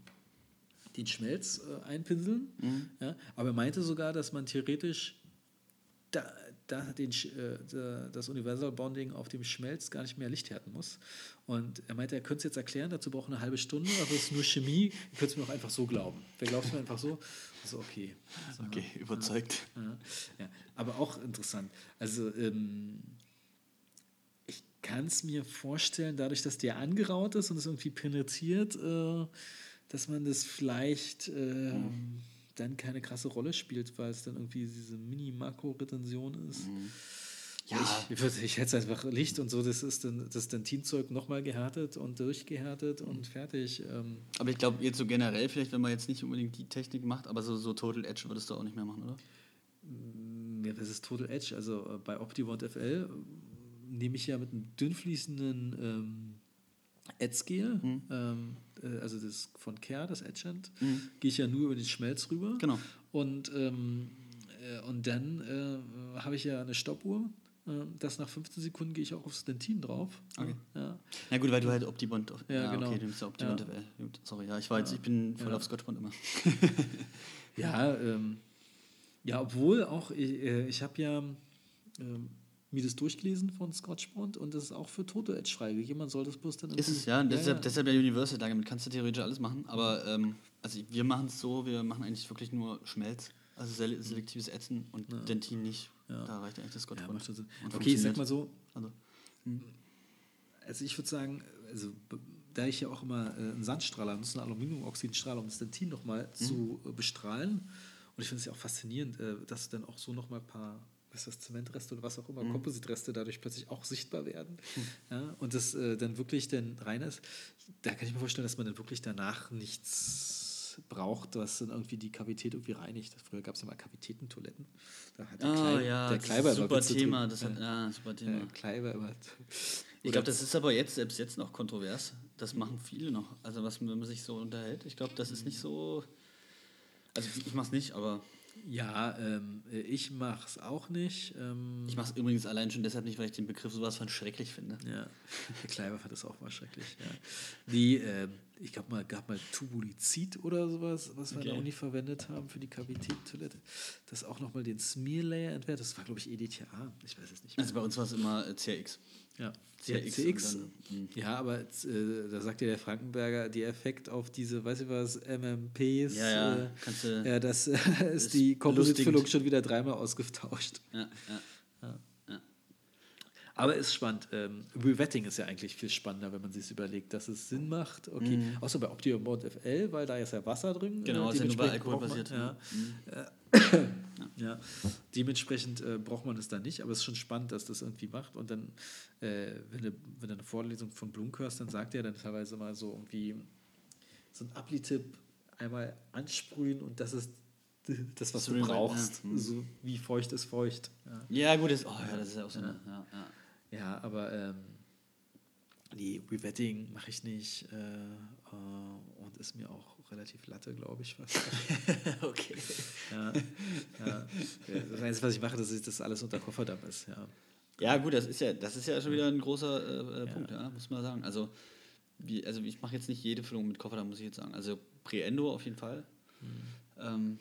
den Schmelz äh, einpinseln. Mhm. Ja? Aber er meinte sogar, dass man theoretisch da, da den, äh, da, das Universal Bonding auf dem Schmelz gar nicht mehr Licht härten muss. Und er meinte, er könnte es jetzt erklären, dazu braucht eine halbe Stunde, aber es ist nur Chemie, ihr könnt es mir auch einfach so glauben. Wer glaubt es mir einfach so? So, okay. So, Okay, überzeugt. ja, ja. Aber auch interessant. Also, ähm, ich kann es mir vorstellen, dadurch, dass der angeraut ist und es irgendwie penetriert, äh, dass man das vielleicht ähm, dann keine krasse Rolle spielt, weil es dann irgendwie diese Mini-Makro-Retention ist. Ja. Ich, ich, hätte es einfach Licht und so, das ist dann das Dentinzeug nochmal gehärtet und durchgehärtet und fertig. Ähm, Aber ich glaube, jetzt so generell, vielleicht, wenn man jetzt nicht unbedingt die Technik macht, aber so, so Total Edge würdest du auch nicht mehr machen, oder? Ja, das ist Total Edge. Also äh, bei Optivont FL äh, nehme ich ja mit einem dünnfließenden ähm, Edge-Gel, Mhm. ähm, äh, also das von Care, das Edgent, Mhm. gehe ich ja nur über den Schmelz rüber. Genau. Und, ähm, äh, und dann äh, habe ich ja eine Stoppuhr. äh, Das nach 15 Sekunden gehe ich auch aufs Dentin drauf. Okay. Ja. Na gut, weil du halt Optibond. auf- Ja, genau. Okay, du nimmst ja Optibond Ja. Gut, sorry, ja, ich war jetzt, ich bin voll Ja. auf Scotchbond immer. Ja, ähm, ja, obwohl auch, ich, äh, ich habe ja ähm, mir das durchgelesen von Scotchbond und das ist auch für Total Edge freigegeben. Man soll das bloß dann Ist es, ja. Deshalb, ja. deshalb der Universal, damit kannst du theoretisch alles machen. Aber ähm, also wir machen es so, wir machen eigentlich wirklich nur Schmelz. Also sele selektives Ätzen und Dentin nicht. Ja. Da reicht eigentlich das Ja, Scotchbond. macht schon Sinn. Und Okay, ich sag mal so, Also, also ich würde sagen, also da ich ja auch immer äh, einen Sandstrahler nutze, einen Aluminiumoxidstrahler, um das Dentin nochmal Mhm. zu äh, bestrahlen. Und ich finde es ja auch faszinierend, äh, dass dann auch so nochmal ein paar, was ist das, Zementreste oder was auch immer, Mhm. Kompositreste dadurch plötzlich auch sichtbar werden. Ja, und das äh, dann wirklich dann rein ist. Da kann ich mir vorstellen, dass man dann wirklich danach nichts braucht, was dann irgendwie die Kavität irgendwie reinigt. Früher gab es ja mal Kavitätentoiletten. Da hat der Ah, Klei- ja, der das Kleiber immer super Thema. Das hat, ja, super Thema. Ja, Kleiber immer. Ich glaube, das ist aber jetzt, selbst jetzt noch kontrovers. Das machen viele noch. Also, was, wenn man sich so unterhält, ich glaube, das ist nicht so. Also, ich mache es nicht, aber Ja, ähm, ich mache es auch nicht. Ähm, ich mache es übrigens allein schon deshalb nicht, weil ich den Begriff sowas von schrecklich finde. ja, der Kleiber fand das auch mal schrecklich. Ja. Die, ähm, ich glaube mal, gab mal Tubulizid oder sowas, was wir in der Okay. Uni verwendet haben für die Kavitätentoilette. Das auch nochmal den Smear-Layer entfernt. Das war, glaube ich, EDTA. Ich weiß es nicht mehr. Also, bei uns war es immer äh, CRX. Ja, CX CX. dann, mm. ja, aber äh, da sagt ja der Frankenberger, die Effekt auf diese, weiß ich was, MMPs, Ja, ja, äh, kannst du- ja das ist ist die Kompositfüllung belustigend. schon wieder dreimal ausgetauscht. Ja, ja. Aber ist spannend. Ähm, Revetting ist ja eigentlich viel spannender, wenn man sich überlegt, dass es Sinn macht. Okay, außer bei Optimum Board FL, weil da ist ja Wasser drin. Mhm. Genau, äh, ist ja nur bei dementsprechend Alkohol braucht man- basiert. Ja. Mhm. Ja. Dementsprechend äh, braucht man es da nicht, aber es ist schon spannend, dass das irgendwie macht. Und dann, äh, wenn, du, wenn du eine Vorlesung von Blunk hörst, dann sagt er dann teilweise mal so irgendwie so ein Appli-Tipp einmal ansprühen und das ist das, was du Sprühen, brauchst. ja. Mhm. So wie feucht ist feucht. Ja. Ja, gut, das, oh, ja, das ist ja auch so eine. Ja, ja. Aber ähm, nee, Revetting mache ich nicht äh, äh, und ist mir auch relativ latte, glaube ich fast. okay. ja, ja. Das Einzige, was ich mache, das ist, dass alles unter Kofferdamm ist. Ja. Ja, gut, das ist ja, das ist ja schon wieder ein großer äh, äh. Punkt, ja, muss man sagen. Also, wie, also ich mache jetzt nicht jede Füllung mit Koffer, da muss ich jetzt sagen. Also Preendo auf jeden Fall. Ähm,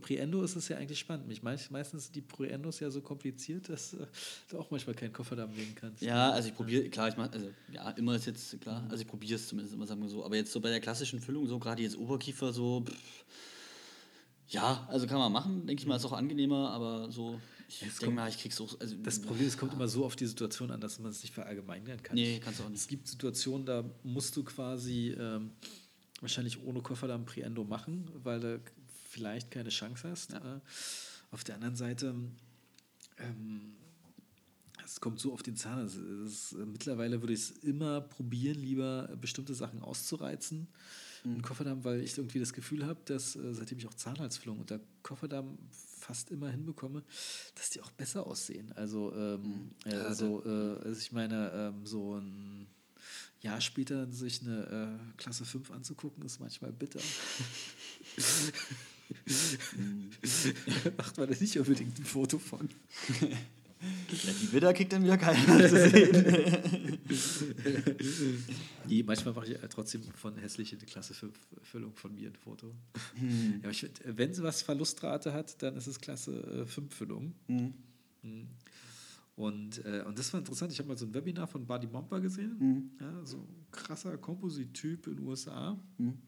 Preendo ist es ja eigentlich spannend. Ich meine, meistens sind die Preendos ja so kompliziert, dass äh, du auch manchmal keinen Kofferdamm legen kannst. ja, also ich probiere, klar, ich mache, also ja, immer ist jetzt klar, also ich probiere es zumindest immer, sagen wir so. Aber jetzt so bei der klassischen Füllung, so gerade jetzt Oberkiefer, so, pff, ja, also kann man machen, denke ich mal, ist auch angenehmer, aber so, ich Es denke mal, ich krieg's auch, also Das Problem ist, es kommt immer so auf die Situation an, dass man es nicht verallgemeinern kann. Nee, kannst du auch Es nicht. gibt Situationen, da musst du quasi ähm, wahrscheinlich ohne Kofferdamm Preendo machen, weil du vielleicht keine Chance hast. Äh, auf der anderen Seite, ähm, es kommt so auf den Zahn. Es ist, äh, mittlerweile würde ich es immer probieren, lieber bestimmte Sachen auszureizen. Im Kofferdamm, weil ich irgendwie das Gefühl habe, dass äh, seitdem ich auch Zahnhalsfüllung unter Kofferdamm fast immer hinbekomme, dass die auch besser aussehen. Also, ähm, äh, Ja, so, äh, also ich meine, ähm, so ein Jahr später sich eine äh, Klasse 5 anzugucken, ist manchmal bitter. Macht man da nicht unbedingt ein Foto von. Ja, die Widder kriegt dann wieder keiner zu sehen. Nee, manchmal mache ich äh, trotzdem von hässliche Klasse 5 Füllung von mir ein Foto. Hm. Ja, ich wenn sie was Verlustrate hat, dann ist es Klasse 5 Füllung. Mhm. Mhm. Und, äh, und das war interessant. Ich habe mal so ein Webinar von Buddy Momper gesehen. Mhm. Ja, so ein krasser Komposit-Typ in den USA. Mhm.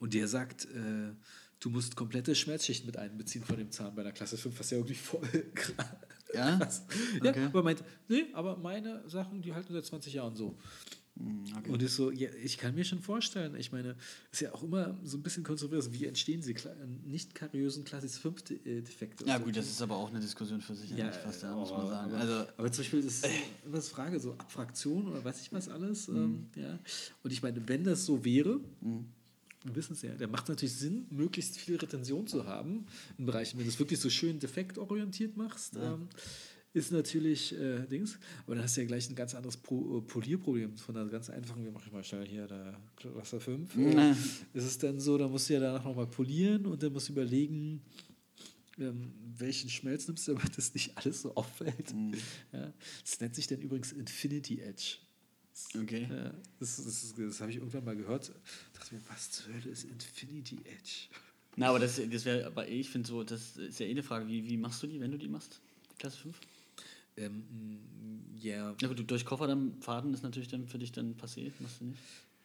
Und der sagt, äh, du musst komplette Schmerzschichten mit einbeziehen von dem Zahn bei einer Klasse 5, was ja irgendwie voll Ja? krass. Okay. Ja, aber er meint, nee, aber meine Sachen, die halten seit 20 Jahren so. Mhm, okay. Und ist so, ja, ich kann mir schon vorstellen, ich meine, ist ja auch immer so ein bisschen kontrovers, wie entstehen sie nicht kariösen Klasse 5 De- äh, Defekte? Ja, So, gut, das ist aber auch eine Diskussion für sich, ja, fast, ja, äh, muss man aber- sagen. Aber, Also, aber zum Beispiel ist immer das Frage, so Abfraktion oder weiß ich was alles. Mhm. Ähm, ja. Und ich meine, wenn das so wäre, wir wissen es ja, dann macht es natürlich Sinn, möglichst viel Retention zu haben in Bereichen, wenn du es wirklich so schön defektorientiert machst. Ähm, ist natürlich äh, Dings, aber dann hast du ja gleich ein ganz anderes Pro, äh, Polierproblem von der ganz einfachen, wir machen mal schnell hier der Klasse 5. Mhm. Äh, ist es dann so, da musst du ja danach nochmal polieren und dann musst du überlegen, ähm, welchen Schmelz nimmst du, damit das nicht alles so auffällt. Mhm. Ja. Das nennt sich dann übrigens Infinity Edge. Okay. Ja, das das, das habe ich irgendwann mal gehört. dachte mir, was zur Hölle ist Infinity Edge? Na, aber das, das wäre, aber ich finde so, das ist ja eh eine Frage, wie, wie machst du die, wenn du die machst? Klasse 5? Ähm, mh, ja. Ja, gut, du- durch Kofferdamm Faden ist natürlich dann für dich dann passé, machst du nicht?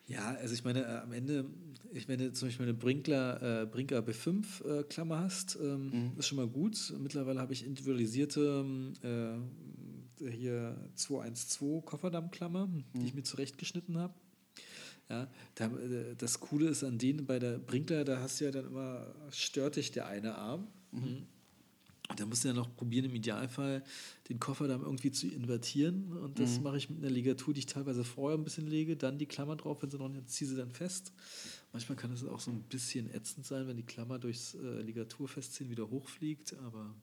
ja, also ich meine, äh, am Ende, ich meine, zum Beispiel eine Brinkler, äh, Brinker B5 äh, Klammer hast, ähm, ist schon mal gut. Mittlerweile habe ich individualisierte ähm, äh, hier 212 Kofferdammklammer, die ich mir zurechtgeschnitten habe. Ja, äh, das Coole ist an denen bei der Brinkler, da hast du ja dann immer, stört dich der eine Arm. Mhm. Und da musst du ja noch probieren, im Idealfall den Kofferdamm irgendwie zu invertieren. Und das mache ich mit einer Ligatur, die ich teilweise vorher ein bisschen lege, dann die Klammer drauf, wenn sie noch nicht, ziehe sie dann fest. Manchmal kann es auch so ein bisschen ätzend sein, wenn die Klammer durchs äh, Ligatur festziehen wieder hochfliegt, aber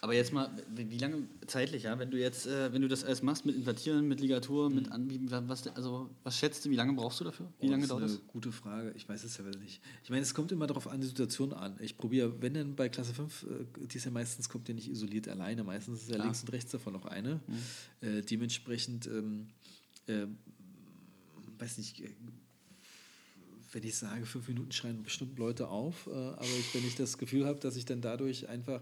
Aber jetzt mal, wie lange zeitlich, ja, wenn du jetzt, äh, wenn du das alles machst mit Invertieren, mit Ligatur, mit Anbieten, was, also, was schätzt du, wie lange brauchst du dafür? Wie Oh, lange das ist dauert eine das? gute Frage. Ich weiß es ja wieder nicht. Ich meine, es kommt immer darauf an, die Situation an. Ich probiere, wenn denn bei Klasse 5, äh, die ist ja meistens, kommt ja nicht isoliert alleine. Meistens ist ja Klar. links und rechts davon noch eine. Äh, dementsprechend, ähm, äh, weiß nicht, äh, wenn ich sage, fünf Minuten schreien bestimmt Leute auf, äh, aber ich, wenn ich das Gefühl habe, dass ich dann dadurch einfach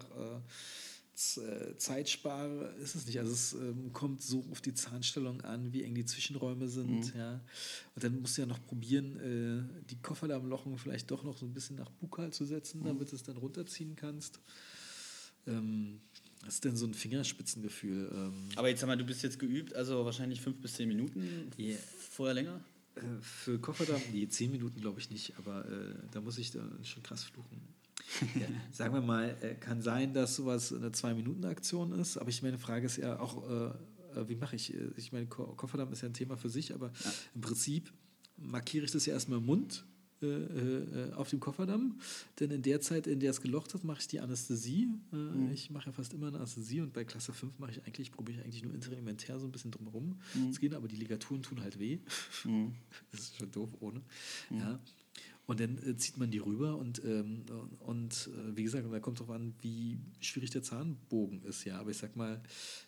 Zeit spare, ist es nicht. Also es ähm, kommt so auf die Zahnstellung an, wie eng die Zwischenräume sind. Ja. Und dann musst du ja noch probieren, äh, die Kofferdammlochen vielleicht doch noch so ein bisschen nach Bukal zu setzen, damit du es dann runterziehen kannst. Ähm, das ist denn so ein Fingerspitzengefühl. Ähm, Aber jetzt sag mal, du bist jetzt geübt, also wahrscheinlich fünf bis zehn Minuten, Yeah. vorher länger? Äh, Für Kofferdamm, nee, zehn Minuten glaube ich nicht, aber äh, da muss ich da schon krass fluchen. ja, sagen wir mal, äh, kann sein, dass sowas eine Zwei-Minuten-Aktion ist, aber ich meine, Frage ist ja auch, äh, äh wie mache ich? Ich meine, Kofferdamm ist ja ein Thema für sich, aber ja. im Prinzip markiere ich das ja erstmal im Mund äh, äh, auf dem Kofferdamm. Denn in der Zeit, in der es gelocht hat, mache ich die Anästhesie. Äh, mhm. Ich mache ja fast immer eine Anästhesie und bei Klasse 5 mache ich eigentlich, probiere ich eigentlich nur interelementär so ein bisschen drumherum mhm. zu gehen, aber die Ligaturen tun halt weh. Mhm. das ist schon doof ohne. Mhm. Ja. Und dann äh, zieht man die rüber und, ähm, und äh, wie gesagt, da kommt drauf an, wie schwierig der Zahnbogen ist, ja. Aber ich sag mal,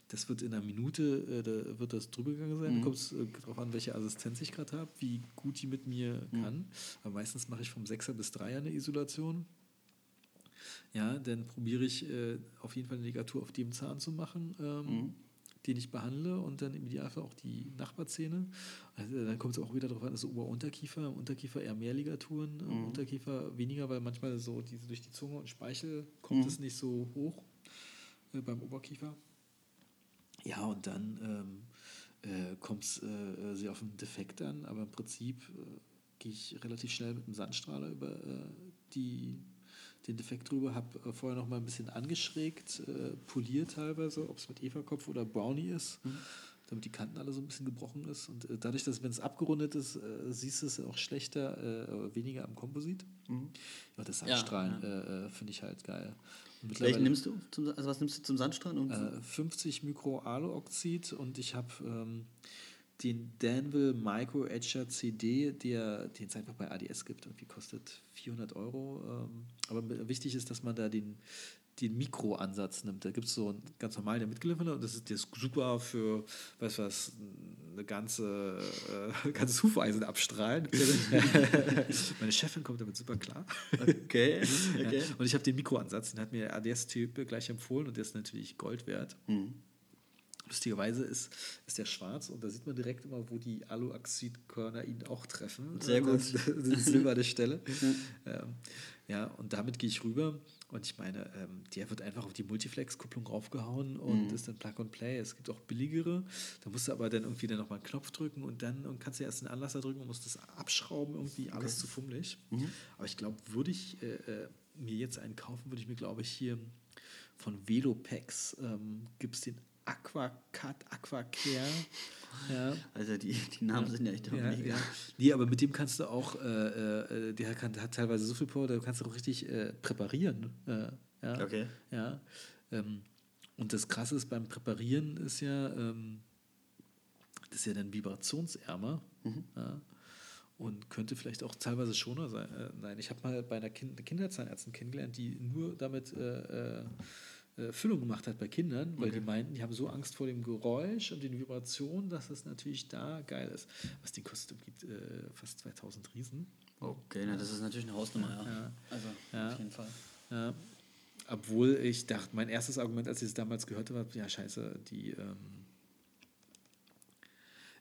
das wird in einer Minute, äh, da wird das drüber gegangen sein. Mhm. Da kommt es äh, darauf an, welche Assistenz ich gerade habe, wie gut die mit mir mhm. kann. Aber meistens mache ich vom Sechser bis Dreier eine Isolation. Ja, dann probiere ich äh, auf jeden Fall eine Ligatur auf dem Zahn zu machen. Ähm, mhm den ich behandle und dann im Idealfall auch die Nachbarzähne. Also dann kommt es auch wieder darauf an, also Ober-Unterkiefer, Unterkiefer eher mehr Ligaturen, mhm. Unterkiefer weniger, weil manchmal so diese durch die Zunge und Speichel kommt mhm. es nicht so hoch äh, beim Oberkiefer. Ja, und dann ähm, äh, kommt es äh, sehr auf den Defekt an, aber im Prinzip äh, gehe ich relativ schnell mit dem Sandstrahler über äh, die den Defekt drüber, habe äh, vorher noch mal ein bisschen angeschrägt, äh, poliert teilweise, ob es mit Eva-Kopf oder Brownie ist, mhm. damit die Kanten alle so ein bisschen gebrochen ist. Und äh, dadurch, dass wenn es abgerundet ist, äh, siehst du es auch schlechter, äh, weniger am Komposit. Mhm. Ja, das Sandstrahlen ja, ja. Äh, finde ich halt geil. Welchen nimmst du? Zum, also was nimmst du zum Sandstrahlen? 50 Mikro Aluoxid und ich habe ähm, den Danville Micro Etcher CD, der, den es einfach bei ADS gibt. Irgendwie kostet 400 Euro. Ähm, aber wichtig ist, dass man da den, den Mikroansatz nimmt. Da gibt es so einen ganz normalen, der mitgeliefert und das ist, der ist super für, weißt du was, eine ganze, äh, ganzes Hufeisen abstrahlen. Meine Chefin kommt damit super klar. Okay. okay. Und ich habe den Mikroansatz, den hat mir der ADS-Typ gleich empfohlen und der ist natürlich Gold wert. Mhm. Lustigerweise ist, ist der schwarz und da sieht man direkt immer, wo die Aluoxidkörner ihn auch treffen. Sehr gut. Das, das silberne Stelle. ähm, ja, und damit gehe ich rüber und ich meine, ähm, der wird einfach auf die Multiflex-Kupplung raufgehauen und mhm. ist dann Plug and Play. Es gibt auch billigere, da musst du aber dann irgendwie dann nochmal einen Knopf drücken und dann und kannst du erst den Anlasser drücken und musst das abschrauben, irgendwie alles okay. zu fummelig. Mhm. Aber ich glaube, würde ich äh, äh, mir jetzt einen kaufen, würde ich mir, glaube ich, hier von Velopex ähm, gibt es den Aquacat, Aquacare. Ja. Also die, die Namen sind ja echt ja, mega. Ja. Nee, aber mit dem kannst du auch, äh, äh, der kann, hat teilweise so viel Power, da kannst du auch richtig äh, präparieren. Äh, ja. Okay. Ja. Ähm, und das Krasse ist beim Präparieren ist ja, ähm, das ist ja dann vibrationsärmer. Mhm. Ja, und könnte vielleicht auch teilweise schoner sein. Äh, nein, ich habe mal bei einer kind Kinderzahnärztin kennengelernt, die nur damit äh, Füllung gemacht hat bei Kindern, weil okay. die meinten, die haben so Angst vor dem Geräusch und den Vibrationen, dass es natürlich da geil ist. Was die kostet, gibt äh, fast 2000 Riesen. Okay, na, das ist natürlich eine Hausnummer, ja. ja. Also, ja. auf jeden Fall. Ja. Obwohl ich dachte, mein erstes Argument, als ich es damals gehört habe, ja, scheiße, die ähm,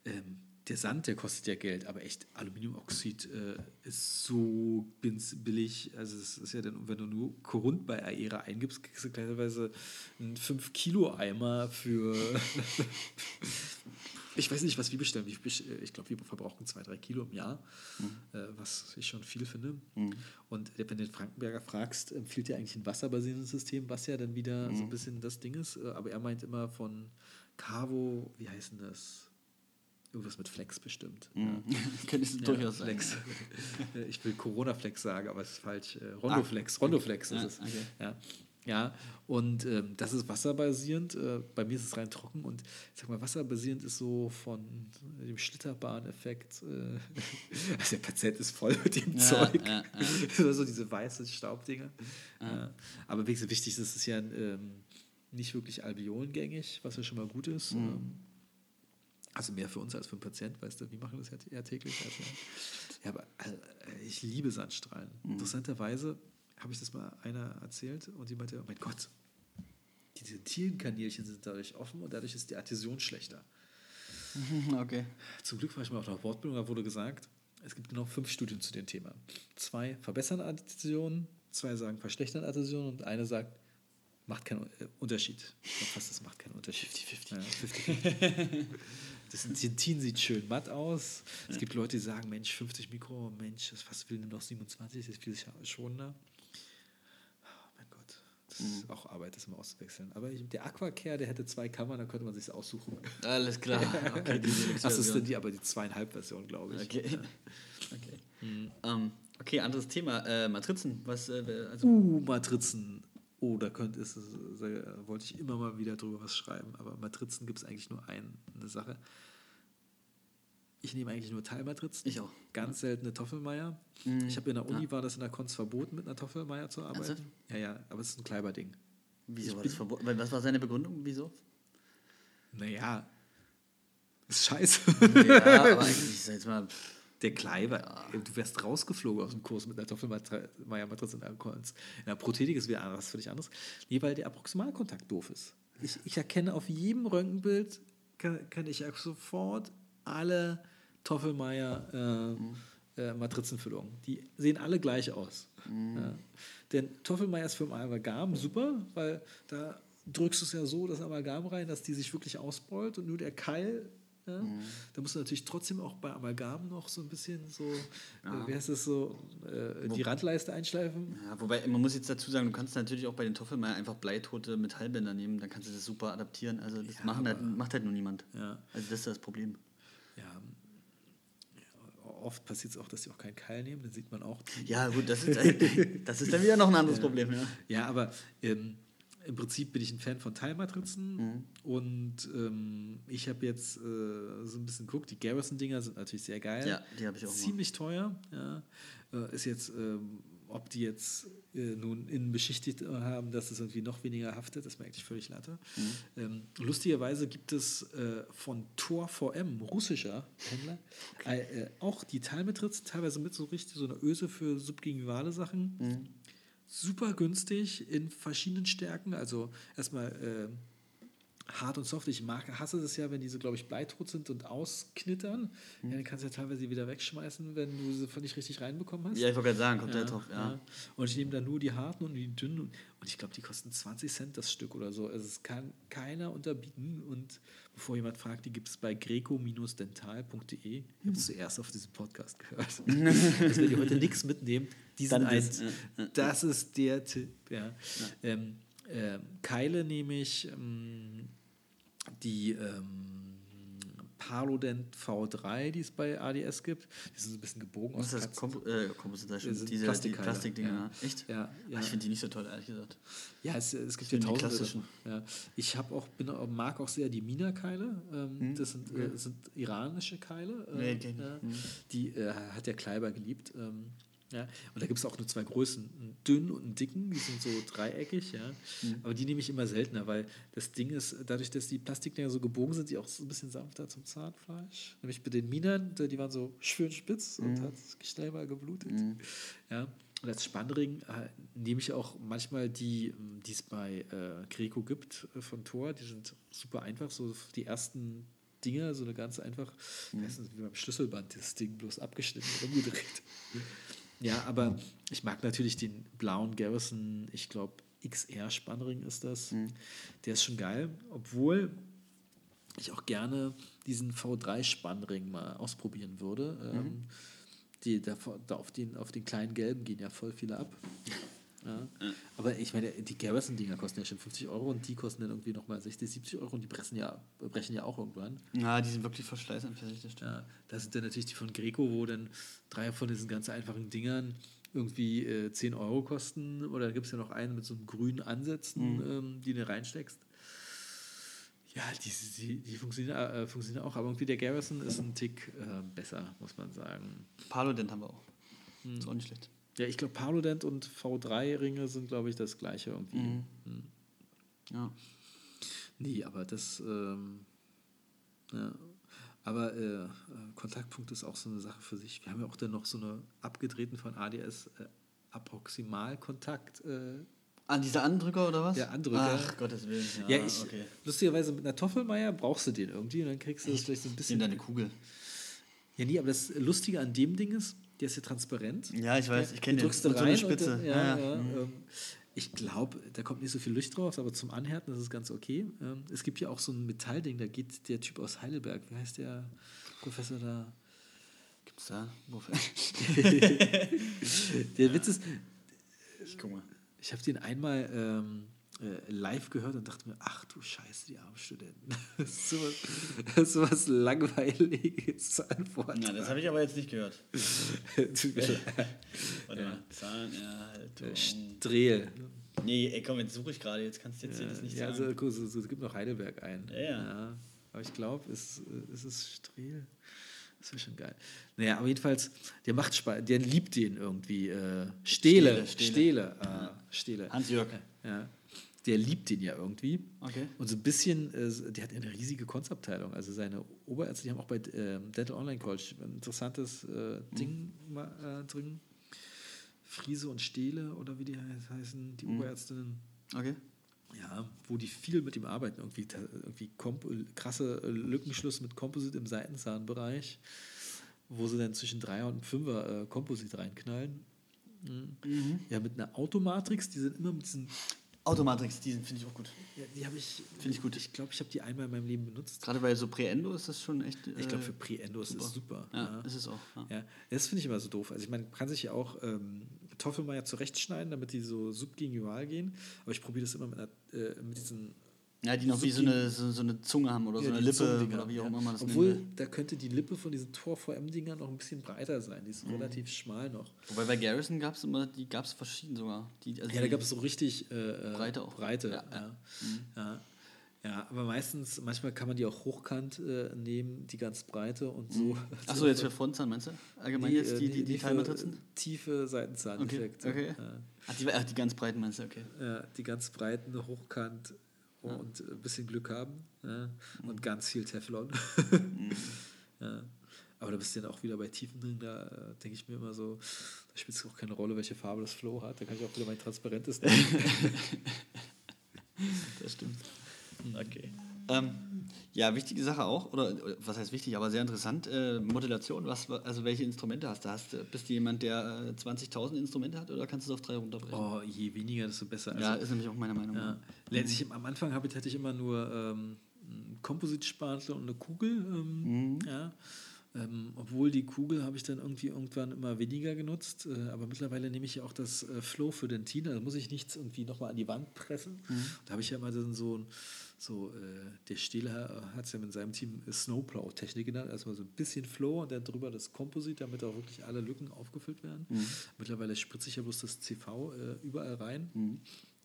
ähm, der Sand, der kostet ja Geld, aber echt Aluminiumoxid äh, ist so billig. Also es ist ja dann, wenn du nur Korund bei Aera eingibst, kriegst du teilweise einen 5 Kilo Eimer für ich weiß nicht, was wir bestellen. Ich glaube, wir verbrauchen 2, 3 Kilo im Jahr, mhm. äh, was ich schon viel finde. Mhm. Und wenn du den Frankenberger fragst, empfiehlt er eigentlich ein wasserbasierendes System, was ja dann wieder mhm. so ein bisschen das Ding ist. Äh, aber er meint immer von Cavo, wie heißt denn das? Irgendwas mit Flex bestimmt. Mhm. Ja. Könnte es ja, durchaus Flex. sein. ich will Corona-Flex sagen, aber es ist falsch. Äh, Rondoflex. Ah, Rondoflex okay. ist es. Okay. Ja. Ja, und ähm, das ist wasserbasierend. Äh, bei mir ist es rein trocken und ich sag mal, wasserbasierend ist so von dem Schlitterbahn-Effekt. Äh, also der Patient ist voll mit dem ja, Zeug. Ja, ja. so diese weißen Staubdinger. Ja. aber wichtig ist, es ist ja ähm, nicht wirklich alveolengängig, was ja schon mal gut ist. Mhm. Ähm, also mehr für uns als für den Patienten, weißt du, wir machen das ja täglich. Also, ja, aber äh, ich liebe Sandstrahlen. Mhm. Interessanterweise habe ich das mal einer erzählt und die meinte, oh mein Gott, diese Tierenkanälchen sind dadurch offen und dadurch ist die Adhäsion schlechter. Okay. Zum Glück war ich mal auf einer Wortbildung, da wurde gesagt, es gibt genau fünf Studien zu dem Thema. Zwei verbessern Adhäsion, zwei sagen verschlechtern Adhäsion und eine sagt, macht keinen äh, Unterschied. Ich glaube fast, das macht keinen Unterschied. 50-50. Ja, 50 Das Dentin sieht schön matt aus. Es gibt Leute, die sagen, Mensch, 50 Mikro, Mensch, das fast will nur noch 27, das ist viel schonender. ist auch Arbeit, das immer auszuwechseln. Aber ich, der Aquacare, der hätte zwei Kammern, da könnte man sich aussuchen. Alles klar. Okay, das ist dann die, aber die zweieinhalb Version, glaube ich. Okay. Ja. Okay. Mhm. Ähm, okay, anderes Thema. Äh, Matrizen. Was, äh, also Uh, Matrizen. Oh, da könnte es, äh, wollte ich immer mal wieder drüber was schreiben. Aber Matrizen gibt es eigentlich nur ein, eine Sache. Ich nehme eigentlich nur Teilmatrizen. Ich auch. Ganz seltene Toffelmeier. Mhm. Ich habe in der Uni, Ja. war das in der Konz verboten, mit einer Toffelmeier zu arbeiten. Ernsthaft? Ja, ja, aber es ist ein Kleiberding. Wieso Ich war das verboten? Was war seine Begründung? Wieso? Naja, ist scheiße. ja, aber eigentlich ist jetzt mal. pff, Der Kleiber, du wärst rausgeflogen aus dem Kurs mit einer Toffelmeier-Matrize in der Konz. In der Prothetik ist wieder was völlig anderes. Nee, weil der Approximalkontakt doof ist. Ich, ich erkenne auf jedem Röntgenbild, kann, kann ich ja sofort alle Toffelmeier äh, äh, Matrizenfüllungen. Die sehen alle gleich aus. Ja. Denn Toffelmeier ist für ein Amalgam super, weil da drückst du es ja so, das Amalgam rein, dass die sich wirklich ausbeult und nur der Keil. Ja, Da musst du natürlich trotzdem auch bei Amalgam noch so ein bisschen so, äh, wie heißt das so, äh, die Randleiste einschleifen. Ja, wobei, man muss jetzt dazu sagen, du kannst natürlich auch bei den Toffelmeier einfach bleitote Metallbänder nehmen, dann kannst du das super adaptieren. Also das Ja, machen halt, macht halt nur niemand. Ja. Also das ist das Problem. Ja. Ja, Oft passiert es auch, dass die auch keinen Keil nehmen, dann sieht man auch. Ja, gut, das ist, das ist dann wieder noch ein anderes Problem, ja. Ja, aber ähm, im Prinzip bin ich ein Fan von Teilmatrizen Mhm. und ähm, ich habe jetzt äh, so ein bisschen geguckt. Die Garrison-Dinger sind natürlich sehr geil. Ja, die habe ich auch mal. Ziemlich teuer. Ja. Äh, ist jetzt, ähm, ob die jetzt äh, nun innen beschichtet äh, haben, dass es irgendwie noch weniger haftet, ist mir eigentlich völlig latte. Mhm. Ähm, lustigerweise gibt es äh, von Tor VM, russischer Händler, äh, äh, auch die Teilmatrizen, teilweise mit so richtig so einer Öse für subgingivale Sachen Mhm. Super günstig in verschiedenen Stärken. Also erstmal äh, hart und soft. Ich mag, hasse das ja, wenn die so, glaube ich, bleitot sind und ausknittern. Ja, dann kannst du ja teilweise wieder wegschmeißen, wenn du sie von nicht richtig reinbekommen hast. Ja, ich wollte gerade sagen, kommt ja, drauf, ja. Und ich nehme dann nur die harten und die dünnen. Und, ich glaube, die kosten 20 Cent das Stück oder so. Also es kann keiner unterbieten. Und bevor jemand fragt, die gibt es bei greco-dental.de. Ich habe es zuerst auf diesem Podcast gehört. also wenn ihr heute nichts mitnehmt, diesen Dann eins. das, ja, ja. Das ist der Tipp. Ja. Ähm, ähm, Keile nehme ich ähm, die ähm, Parlodent V3, die es bei ADS gibt. Die sind so ein bisschen gebogen aus das? Katzen. Kompo äh? Das sind Diese die Plastikkeile, Plastikdinger. ja. Echt? Ja, Ah, ja. Ich finde die nicht so toll, ehrlich gesagt. Ja, es, es gibt ja die tausende. Ja. Ich hab auch, bin, auch- mag auch sehr die Mina-Keile. Ähm, das sind, äh, das sind iranische Keile. Nee, Äh, ich ja. nicht. Die äh, hat der Kleiber geliebt. Ähm, ja. Und da gibt es auch nur zwei Größen, einen dünnen und einen dicken, die sind so dreieckig, ja. Aber die nehme ich immer seltener, weil das Ding ist, dadurch, dass die Plastikdinger so gebogen sind, die auch so ein bisschen sanfter zum Zahnfleisch. Nämlich bei den Minern, die waren so schön spitz und hat schnell mal geblutet. Ja. Und als Spannring äh, nehme ich auch manchmal die, ähm, die es bei äh, Greco gibt äh, von Tor. Die sind super einfach, so die ersten Dinger, so eine ganz einfach, meistens wie beim Schlüsselband, das Ding bloß abgeschnitten und umgedreht. Ja, aber ich mag natürlich den blauen Garrison, ich glaube XR Spannring ist das. Der ist schon geil, obwohl ich auch gerne diesen V3 Spannring mal ausprobieren würde. Ähm, die, da, da auf, den, auf den kleinen gelben gehen ja voll viele ab. Ja. Aber ich meine, die Garrison-Dinger kosten ja schon 50 Euro und die kosten dann irgendwie nochmal 60, 70 Euro und die brechen ja, brechen ja auch irgendwann. Ja, die sind wirklich verschleißanfällig, das stimmt. Ja, da sind dann natürlich die von Greco, wo dann drei von diesen ganz einfachen Dingern irgendwie äh, 10 Euro kosten. Oder dann gibt es ja noch einen mit so einem grünen Ansätzen, ähm, die du reinsteckst. Ja, die, die, die funktionieren, äh, funktionieren auch, aber irgendwie der Garrison ist ein Tick äh, besser, muss man sagen. Palodent haben wir auch. Hm. Ist auch nicht schlecht. Ja, ich glaube, Parlodent und V3-Ringe sind, glaube ich, das gleiche irgendwie. Mhm. Hm. Ja. Nee, aber das, ähm, ja. Aber äh, äh, Kontaktpunkt ist auch so eine Sache für sich. Wir haben ja auch dann noch so eine abgedrehten von ADS äh, Approximalkontakt. Äh, Ah, dieser Andrücker oder was? Der Andrücker. Ach, Gottes Willen. ja, ich, okay. lustigerweise mit einer Toffelmeier brauchst du den irgendwie und dann kriegst du das vielleicht so ein bisschen. deine Kugel. Ja, nee, aber das Lustige an dem Ding ist, der ist ja transparent. Ja, ich weiß, ich kenne Du den. drückst da Und so rein Spitze. Dann- ja, ja, ja. Mhm. ähm, ich glaube, da kommt nicht so viel Licht drauf, aber zum Anhärten ist es ganz okay. Ähm, es gibt ja auch so ein Metallding, da geht der Typ aus Heidelberg, wie heißt der Professor da? Gibt's da? Wofür? Der Witz ist, ich guck mal. Ich habe den einmal ähm, äh, live gehört und dachte mir, ach du Scheiße, die armen Studenten. Das ist sowas, Langweiliges zu antworten. Na, das habe ich aber jetzt nicht gehört. Tut mir leid. Warte mal. Zahnerhaltung. Strehl. Nee, ey, komm, jetzt suche ich gerade. Jetzt kannst du jetzt hier das nicht Ja, sagen. also, so, es gibt noch Heidelberg ein. Ja, ja. aber ich glaube, es, es ist Strehl. Das wäre schon geil. Naja, aber jedenfalls, der macht Spaß, der liebt den irgendwie. Äh, Stehle, Stehle, Stehle. Stehle. ah, Stehle. Hans-Jörg. Ja. Der liebt den ja irgendwie. Okay. Und so ein bisschen, äh, der hat eine riesige Kunstabteilung. Also seine Oberärzte, die haben auch bei ähm, Dental Online College ein interessantes äh, Ding mal, äh, drin. Friese und Stehle oder wie die he- heißen, die Oberärztinnen. Okay. Ja, wo die viel mit ihm arbeiten. Irgendwie, irgendwie komp krasse äh, Lückenschluss mit Komposit im Seitenzahnbereich, wo sie dann zwischen Dreier und Fünfer äh, Komposit reinknallen. Mhm. Ja, mit einer Automatrix, die sind immer mit diesen. Automatrix, die finde ich auch gut. Ja, die habe ich. Finde ich gut. Ich glaube, ich habe die einmal in meinem Leben benutzt. Gerade bei so Preendo ist das schon echt. Ich glaube, äh, für Pre-Endo ist das super. Ja, ist es auch. Ja. Ja, das finde ich immer so doof. Also ich meine, man kann sich ja auch ähm, Kartoffeln mal ja zurechtschneiden, damit die so subgingival gehen. Aber ich probiere das immer mit, einer, äh, mit diesen Ja, die noch wie so eine, so, so eine Zunge haben oder so Ja, eine die Lippe oder wie auch immer man das Obwohl, nennt. ne? da könnte die Lippe von diesen Tor VM-Dingern noch ein bisschen breiter sein. Die ist Mhm. relativ schmal noch. Wobei bei Garrison gab es immer, die gab es verschieden sogar. Die, also Ja, da die- gab es so richtig äh, äh, Breite auch. Breite, Ja, ja. ja. Ja. ja. aber meistens, manchmal kann man die auch hochkant äh, nehmen, die ganz breite und so. Achso, Mhm. jetzt für Frontzahn meinst du? Allgemein jetzt äh, die, die, die für Teilmatrizen? Tiefe Okay, Seitenzahneffekte. okay. Ja. Ach, die, ach, die ganz breiten meinst du, okay. Ja, die ganz breiten hochkant und ein bisschen Glück haben ja, Mhm. und ganz viel Teflon. ja. Aber da bist du dann auch wieder bei Tiefen drin, da äh, denke ich mir immer so, da spielt es auch keine Rolle, welche Farbe das Flow hat. Da kann ich auch wieder mein transparentes nehmen. Das stimmt. Okay. Ähm, ja, wichtige Sache auch, oder, was heißt wichtig, aber sehr interessant, äh, Modulation, was, also welche Instrumente hast du? Hast, bist du jemand, der äh, 20.000 Instrumente hat oder kannst du es auf drei runterbrechen? Oh, je weniger, desto besser. Also, ja, ist nämlich auch meine Meinung. Ja. Letztlich am Anfang habe ich, hatte ich immer nur ähm, einen Kompositspatel und eine Kugel. Ähm, ja. ähm, obwohl die Kugel habe ich dann irgendwie irgendwann immer weniger genutzt. Äh, aber mittlerweile nehme ich ja auch das äh, Flow für den Tina. Da muss ich nichts irgendwie nochmal an die Wand pressen. Da habe ich ja immer so, ein- so äh, der Stehler hat es ja mit seinem Team Snowplow-Technik genannt. Erstmal so ein bisschen Flow und dann drüber das Komposit, damit auch wirklich alle Lücken aufgefüllt werden. Mittlerweile spritze ich ja bloß das CV äh, überall rein.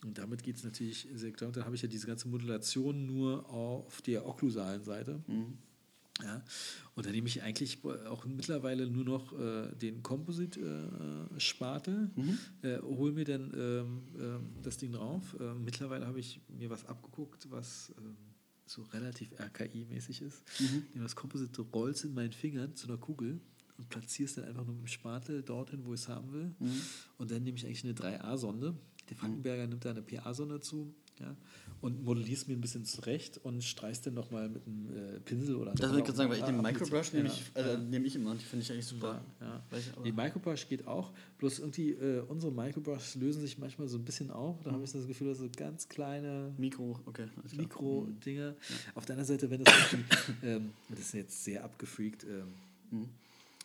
Und damit geht es natürlich sehr klar. Und dann habe ich ja diese ganze Modulation nur auf der okklusalen Seite. Ja. Und dann nehme ich eigentlich auch mittlerweile nur noch äh, den Composite-Spatel, äh, hole mir dann ähm, ähm, das Ding drauf. Äh, mittlerweile habe ich mir was abgeguckt, was ähm, so relativ RKI-mäßig ist. Nehme das Composite, rollst in meinen Fingern zu einer Kugel und platziere es dann einfach nur mit dem Spatel dorthin, wo ich es haben will. Und dann nehme ich eigentlich eine 3A-Sonde. Der Frankenberger nimmt da eine PA-Sonde zu. Ja, und modellierst mir ein bisschen zurecht und streichst dann nochmal mit einem äh, Pinsel oder Das würde ich gerade sagen, weil ich den Microbrush nehme ja, ich, äh, nehme ich immer und die finde ich eigentlich super. ja. Weiß ich Die Microbrush geht auch, bloß irgendwie äh, unsere Microbrushs lösen sich manchmal so ein bisschen auf. Da habe ich das Gefühl, dass so ganz kleine Mikro, okay. Mikro-Dinge. Auf der anderen Seite, wenn das ähm, das ist jetzt sehr abgefreakt, ähm,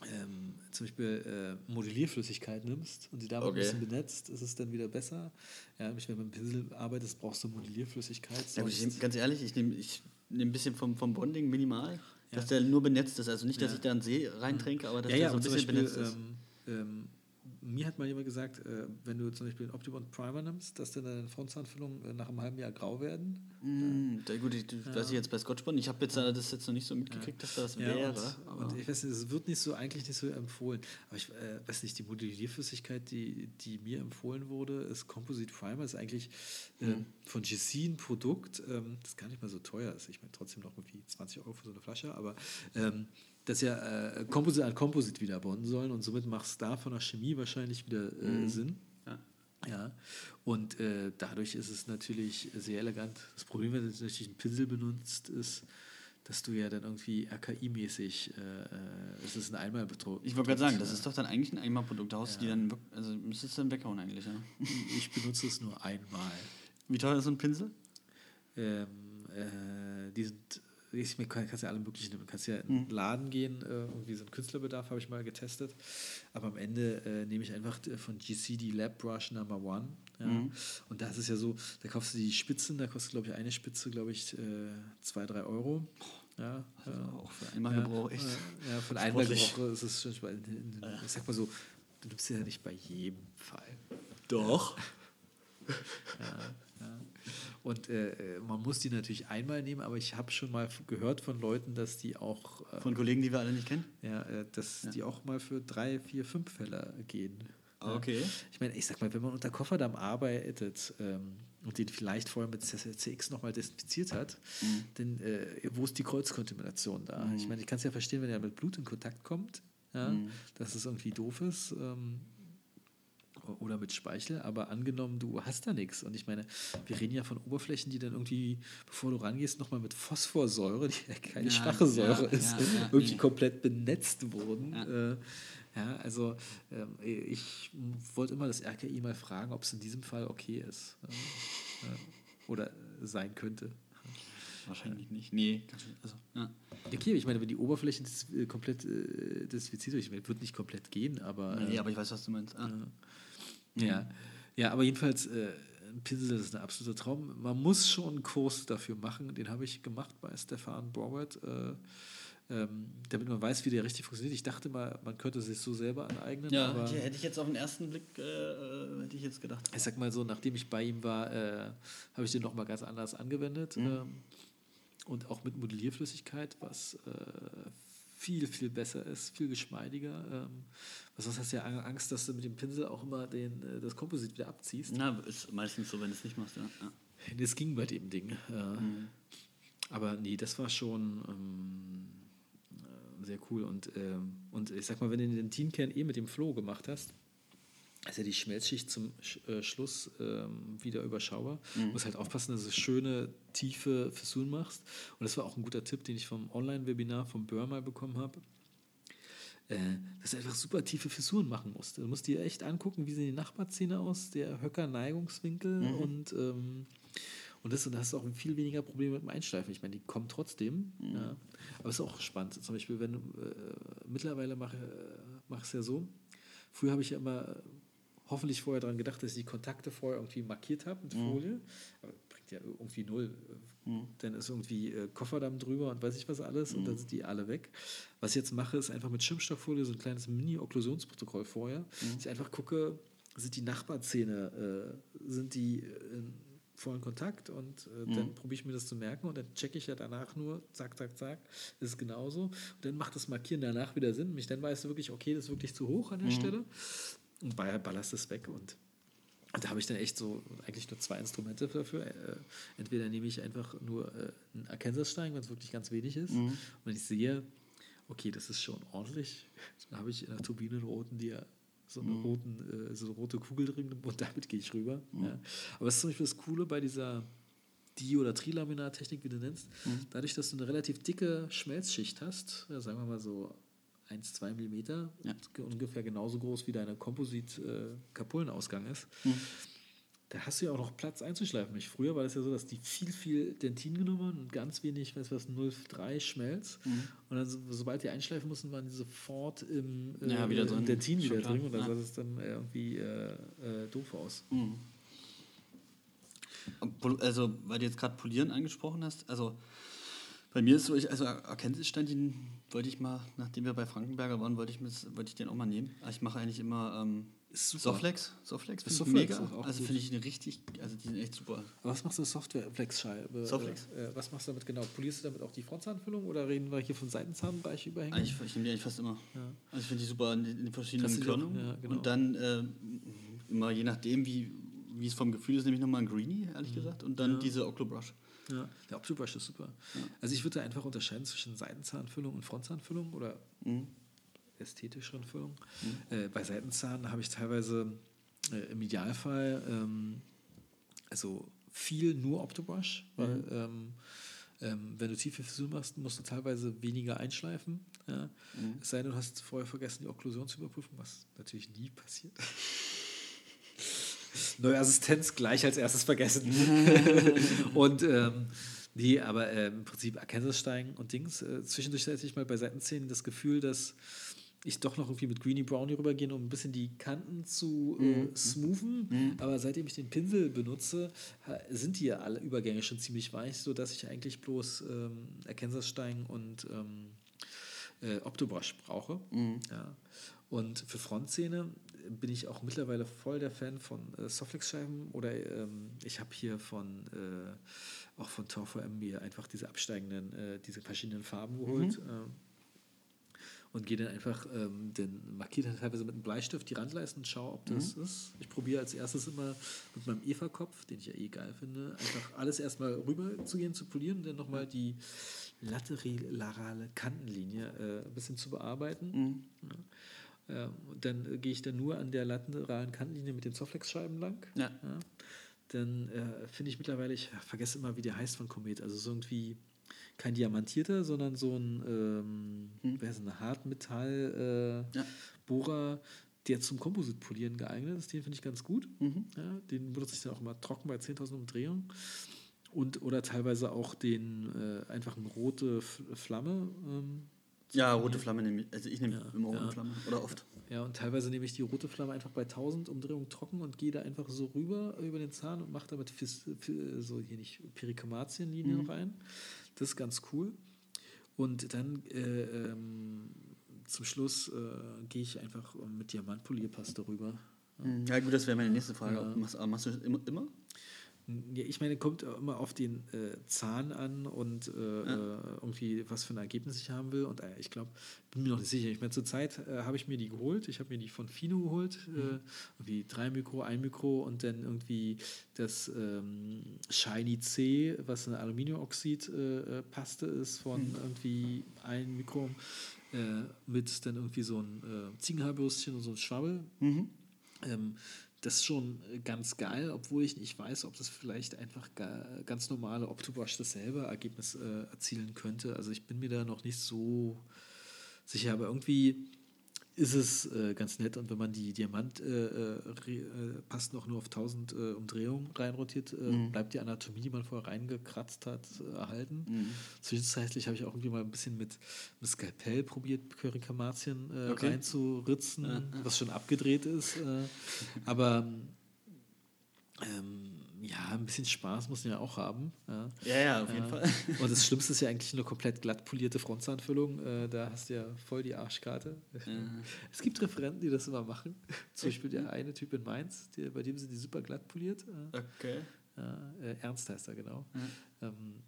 ähm, zum Beispiel äh, Modellierflüssigkeit nimmst und die damit Okay. ein bisschen benetzt, ist es dann wieder besser. Ja, nämlich wenn du mit dem Pinsel arbeitest, brauchst du Modellierflüssigkeit. Ja, ich nehm, ganz ehrlich, ich nehme ich nehm ein bisschen vom, vom Bonding minimal, dass der nur benetzt ist. Also nicht, dass Ja. ich da einen See reintränke, aber dass ja, der ja, so ein bisschen Beispiel, benetzt ist. ähm, ähm, mir hat mal jemand gesagt, äh, wenn du zum Beispiel einen Optibond Primer nimmst, dass dann deine Frontzahnfüllungen äh, nach einem halben Jahr grau werden. Mm, da, gut, ich, das weiß ich jetzt bei Scotchbond. Ich habe jetzt äh, das jetzt noch nicht so mitgekriegt, dass das Ja, wäre. und, aber und ich weiß nicht, es wird nicht so, eigentlich nicht so empfohlen. Aber ich äh, weiß nicht, die Modellierflüssigkeit, die, die mir empfohlen wurde, ist Composite Primer, ist eigentlich Mhm. ähm, von GC ein Produkt, ähm, das gar nicht mal so teuer ist. Ich meine, trotzdem noch irgendwie 20 Euro für so eine Flasche, aber ähm, das ja äh, Composite an Composite wieder bonden sollen und somit macht es da von der Chemie wahrscheinlich wieder äh, Sinn. Ja. Ja, und äh, dadurch ist es natürlich sehr elegant. Das Problem, wenn du natürlich einen Pinsel benutzt, ist, dass du ja dann irgendwie RKI-mäßig, äh, äh, es ist ein Einmalbetrug. Ich wollte gerade sagen, das ist doch dann eigentlich ein Einmalprodukt. Da haust du die dann, also müsstest du dann weghauen eigentlich, ja. Ich benutze es nur einmal. Wie teuer ist so ein Pinsel? Ähm, äh, die sind ich mir kannst ja alle möglichen nehmen. Du kannst ja in einen Laden gehen, äh, irgendwie so einen Künstlerbedarf habe ich mal getestet. Aber am Ende äh, nehme ich einfach äh, von GC die Lab Brush Number One. Ja. Und da ist es ja so, da kaufst du die Spitzen, da kostet, glaube ich, eine Spitze, glaube ich, äh, zwei, drei Euro. Ja, Also äh, auch für einmal Gebrauch echt. Ja, von sportlich. Einmalgebrauch ist es schon, ich sag mal so, du nimmst ja nicht bei jedem Fall. Doch. Und äh, man muss die natürlich einmal nehmen, aber ich habe schon mal gehört von Leuten, dass die auch, äh, Von Kollegen, die wir alle nicht kennen. ja, äh, dass die auch mal für drei, vier, fünf Fälle gehen. Ja. Okay. Ich meine, ich sag mal, wenn man unter Kofferdamm arbeitet ähm, und den vielleicht vorher mit CX nochmal desinfiziert hat, dann äh, wo ist die Kreuzkontamination da? Ich meine, ich kann es ja verstehen, wenn er mit Blut in Kontakt kommt, ja, dass es irgendwie doof ist. Ähm, oder mit Speichel, aber angenommen, du hast da nichts. Und ich meine, wir reden ja von Oberflächen, die dann irgendwie, bevor du rangehst, nochmal mit Phosphorsäure, die ja keine Ja, schwache Säure ja, ist, ja, irgendwie nee. komplett benetzt wurden. Ja. Äh, ja, also ähm, ich wollte immer das RKI mal fragen, ob es in diesem Fall okay ist. Äh, äh, oder sein könnte. Wahrscheinlich nicht. Nee, ganz schön. Also, ja. Okay, ich meine, wenn die Oberfläche des, äh, komplett äh, desinfiziert meine, wird nicht komplett gehen, aber. Nee, äh, aber ich weiß, was du meinst. Ah. Ja, ja aber jedenfalls, äh, ein Pinsel ist ein absoluter Traum. Man muss schon einen Kurs dafür machen. Den habe ich gemacht bei Stefan Broward, äh, ähm, damit man weiß, wie der richtig funktioniert. Ich dachte mal, man könnte sich so selber aneignen, Ja, aber hätte ich jetzt auf den ersten Blick, äh, äh, hätte ich jetzt gedacht. ich sag mal so, nachdem ich bei ihm war, äh, habe ich den nochmal ganz anders angewendet. Ähm, und auch mit Modellierflüssigkeit, was äh, viel, viel besser ist, viel geschmeidiger. Ähm, was sonst hast du ja Angst, dass du mit dem Pinsel auch immer den, äh, das Komposit wieder abziehst. Na, ist meistens so, wenn du es nicht machst, ja. ja. Das ging bei dem Ding. Äh, Aber nee, das war schon ähm, äh, sehr cool. Und, ähm, und ich sag mal, wenn du den Teamkern eh mit dem Flow gemacht hast, ist ja die Schmelzschicht zum Sch äh, Schluss ähm, wieder überschaubar. Du musst halt aufpassen, dass du schöne, tiefe Fissuren machst. Und das war auch ein guter Tipp, den ich vom Online-Webinar vom Bör mal bekommen habe. Äh, dass du einfach super tiefe Fissuren machen musst. Du musst dir echt angucken, wie sehen die Nachbarzähne aus, der Höcker-Neigungswinkel und, ähm, und das, und da hast du auch viel weniger Probleme mit dem Einschleifen. Ich meine, die kommen trotzdem. Ja. Aber es ist auch spannend. Zum Beispiel, wenn du äh, mittlerweile mache mache es ja so. Früher habe ich ja immer äh, hoffentlich vorher daran gedacht, dass ich die Kontakte vorher irgendwie markiert habe mit Folie. Aber bringt ja irgendwie null. Dann ist irgendwie äh, Kofferdamm drüber und weiß ich was alles und dann sind die alle weg. Was ich jetzt mache, ist einfach mit Schimmstofffolie so ein kleines Mini-Okklusionsprotokoll vorher. Dass ich einfach gucke, sind die Nachbarzähne, äh, sind die in vollen Kontakt und äh, dann probiere ich mir das zu merken und dann checke ich ja danach nur, zack, zack, zack, ist es genauso. Und dann macht das Markieren danach wieder Sinn. Mich dann weißt du wirklich, okay, das ist wirklich zu hoch an der Stelle und ballerst es weg und da habe ich dann echt so eigentlich nur zwei Instrumente dafür. Äh, entweder nehme ich einfach nur äh, einen Arkansas-Stein, wenn es wirklich ganz wenig ist. Und wenn ich sehe, okay, das ist schon ordentlich, dann habe ich in der Turbine einen roten, die so eine, roten, äh, so eine rote Kugel drin und damit gehe ich rüber. Ja. Aber das ist zum Beispiel das Coole bei dieser Di- oder Trilaminat-Technik, wie du nennst. Dadurch, dass du eine relativ dicke Schmelzschicht hast, ja, sagen wir mal so 1, 2 Millimeter, Ja. ungefähr genauso groß wie deine Komposit-Kapullenausgang ist, da hast du ja auch noch Platz einzuschleifen. Ich, früher war das ja so, dass die viel, viel Dentin genommen haben und ganz wenig, weiß was, 0,3 Schmelz. Und dann, so, sobald die einschleifen mussten, waren die sofort im, äh, Ja, wieder im. Dentin wieder drin. Und da Ja. sah es dann äh, irgendwie äh, äh, doof aus. Pol- Also, weil du jetzt gerade Polieren angesprochen hast, also bei mir ist so, ich, also den wollte ich mal, nachdem wir bei Frankenberger waren, wollte ich, wollte ich den auch mal nehmen. Aber ich mache eigentlich immer ähm, Ist super. Soflex. Soflex Das finde ich Soflex mega. ist auch Also finde ich eine richtig, also die sind echt super. Aber was machst du Software-Flex-Scheibe? Soflex. Äh, äh, was machst du damit genau? Polierst du damit auch die Frontzahnfüllung oder reden wir hier von Seitenzahnbereich überhängen? Eigentlich, ich nehme die eigentlich fast immer. Ja. Also ich finde die super in den verschiedenen Körnungen. ja, genau. Und dann äh, immer je nachdem, wie, wie es vom Gefühl ist, nehme ich nochmal ein Greenie, ehrlich gesagt. Und dann diese Octobrush. Ja, der Optobrush ist super. Also ich würde da einfach unterscheiden zwischen Seitenzahnfüllung und Frontzahnfüllung oder Mhm. ästhetischeren Füllung. Äh, bei Seitenzahn habe ich teilweise äh, im Idealfall ähm, also viel nur Optobrush, weil ähm, ähm, wenn du tiefe Frisur machst, musst du teilweise weniger einschleifen. Ja? Es sei denn, du hast vorher vergessen, die Okklusion zu überprüfen, was natürlich nie passiert. Neue Assistenz gleich als erstes vergessen. und ähm, Nee, aber äh, im Prinzip Arkansas-Steigen und Dings. Äh, zwischendurch hatte ich mal bei Seitenzähnen das Gefühl, dass ich doch noch irgendwie mit Greeny Brownie rübergehen, um ein bisschen die Kanten zu äh, Mhm. smoothen. Mhm. Aber seitdem ich den Pinsel benutze, sind die ja alle Übergänge schon ziemlich weich, sodass ich eigentlich bloß ähm, Arkansas-Steigen und ähm, äh, Octobrush brauche. Mhm. Ja. Und für Frontzähne bin ich auch mittlerweile voll der Fan von äh, Softflex-Scheiben oder ähm, ich habe hier von äh, auch von TorFM mir einfach diese absteigenden, äh, diese verschiedenen Farben geholt. ähm, und gehe dann einfach, ähm, den markiere dann teilweise mit einem Bleistift die Randleisten und schaue, ob das ist. Ich probiere als erstes immer mit meinem Eva-Kopf, den ich ja eh geil finde, einfach alles erstmal rüber zu gehen, zu polieren und dann nochmal die laterale Kantenlinie äh, ein bisschen zu bearbeiten. Mhm. Ja, und dann äh, gehe ich dann nur an der lateralen Kantenlinie mit den Softflex-Scheiben lang. Ja. Ja. Dann äh, finde ich mittlerweile, ich vergesse immer, wie der heißt von Komet. Also so irgendwie kein diamantierter, sondern so ein, ähm, Hm. wer ist ein Hartmetall äh, Ja. Der zum Kompositpolieren geeignet ist. Den finde ich ganz gut. Mhm. Ja, den benutze ich dann auch immer trocken bei 10.000 Umdrehungen. Und oder teilweise auch den äh, einfach eine rote Flamme. Ähm, Ja, rote Flamme nehme ich. Also ich nehme Ja, immer rote ja. Flamme. Oder oft. Ja, und teilweise nehme ich die rote Flamme einfach bei 1000 Umdrehungen trocken und gehe da einfach so rüber über den Zahn und mache damit Fis, Fi- so hier nicht Perikamatienlinien Mhm. rein. Das ist ganz cool. Und dann äh, ähm, zum Schluss äh, gehe ich einfach mit Diamantpolierpaste rüber. Mhm. Ja, gut, das wäre meine nächste Frage. Ja. Machst, aber machst du das immer? immer? Ja, ich meine, kommt immer auf den äh, Zahn an und äh, Ja. äh, irgendwie, was für ein Ergebnis ich haben will. Und äh, ich glaube, bin mir noch nicht sicher. Ich meine, zurzeit äh, habe ich mir die geholt. Ich habe mir die von Fino geholt. Mhm. Äh, irgendwie drei Mikro, ein Mikro und dann irgendwie das ähm, Shiny C, was eine Aluminiumoxid-Paste Paste ist, von Mhm. irgendwie ein Mikro. Mit dann irgendwie so ein äh, Ziegenhaarbürstchen und so ein Schwabbel. Mhm. Ähm, das ist schon äh, ganz geil, obwohl ich nicht weiß, ob das vielleicht einfach ga, ganz normale Optobrush dasselbe Ergebnis äh, erzielen könnte. Also ich bin mir da noch nicht so sicher, aber irgendwie ist es äh, ganz nett und wenn man die Diamant äh, äh, äh, passt noch nur auf 1000 äh, Umdrehungen reinrotiert, äh, Mhm. bleibt die Anatomie, die man vorher reingekratzt hat, erhalten. Mhm. Zwischenzeitlich habe ich auch irgendwie mal ein bisschen mit, mit Skalpell probiert, Currykamatien äh, Okay. reinzuritzen, was schon abgedreht ist. Aber ähm, ja, ein bisschen Spaß muss man ja auch haben. Ja. Ja, ja, auf jeden Ja. Fall. Und das Schlimmste ist ja eigentlich eine komplett glatt polierte Frontzahnfüllung. Äh, da hast du ja voll die Arschkarte. Es gibt Referenten, die das immer machen. Zum Beispiel der eine Typ in Mainz, der, bei dem sind die super glatt poliert. Äh, Okay. äh, Ernst heißt er, genau. Ja. Ähm,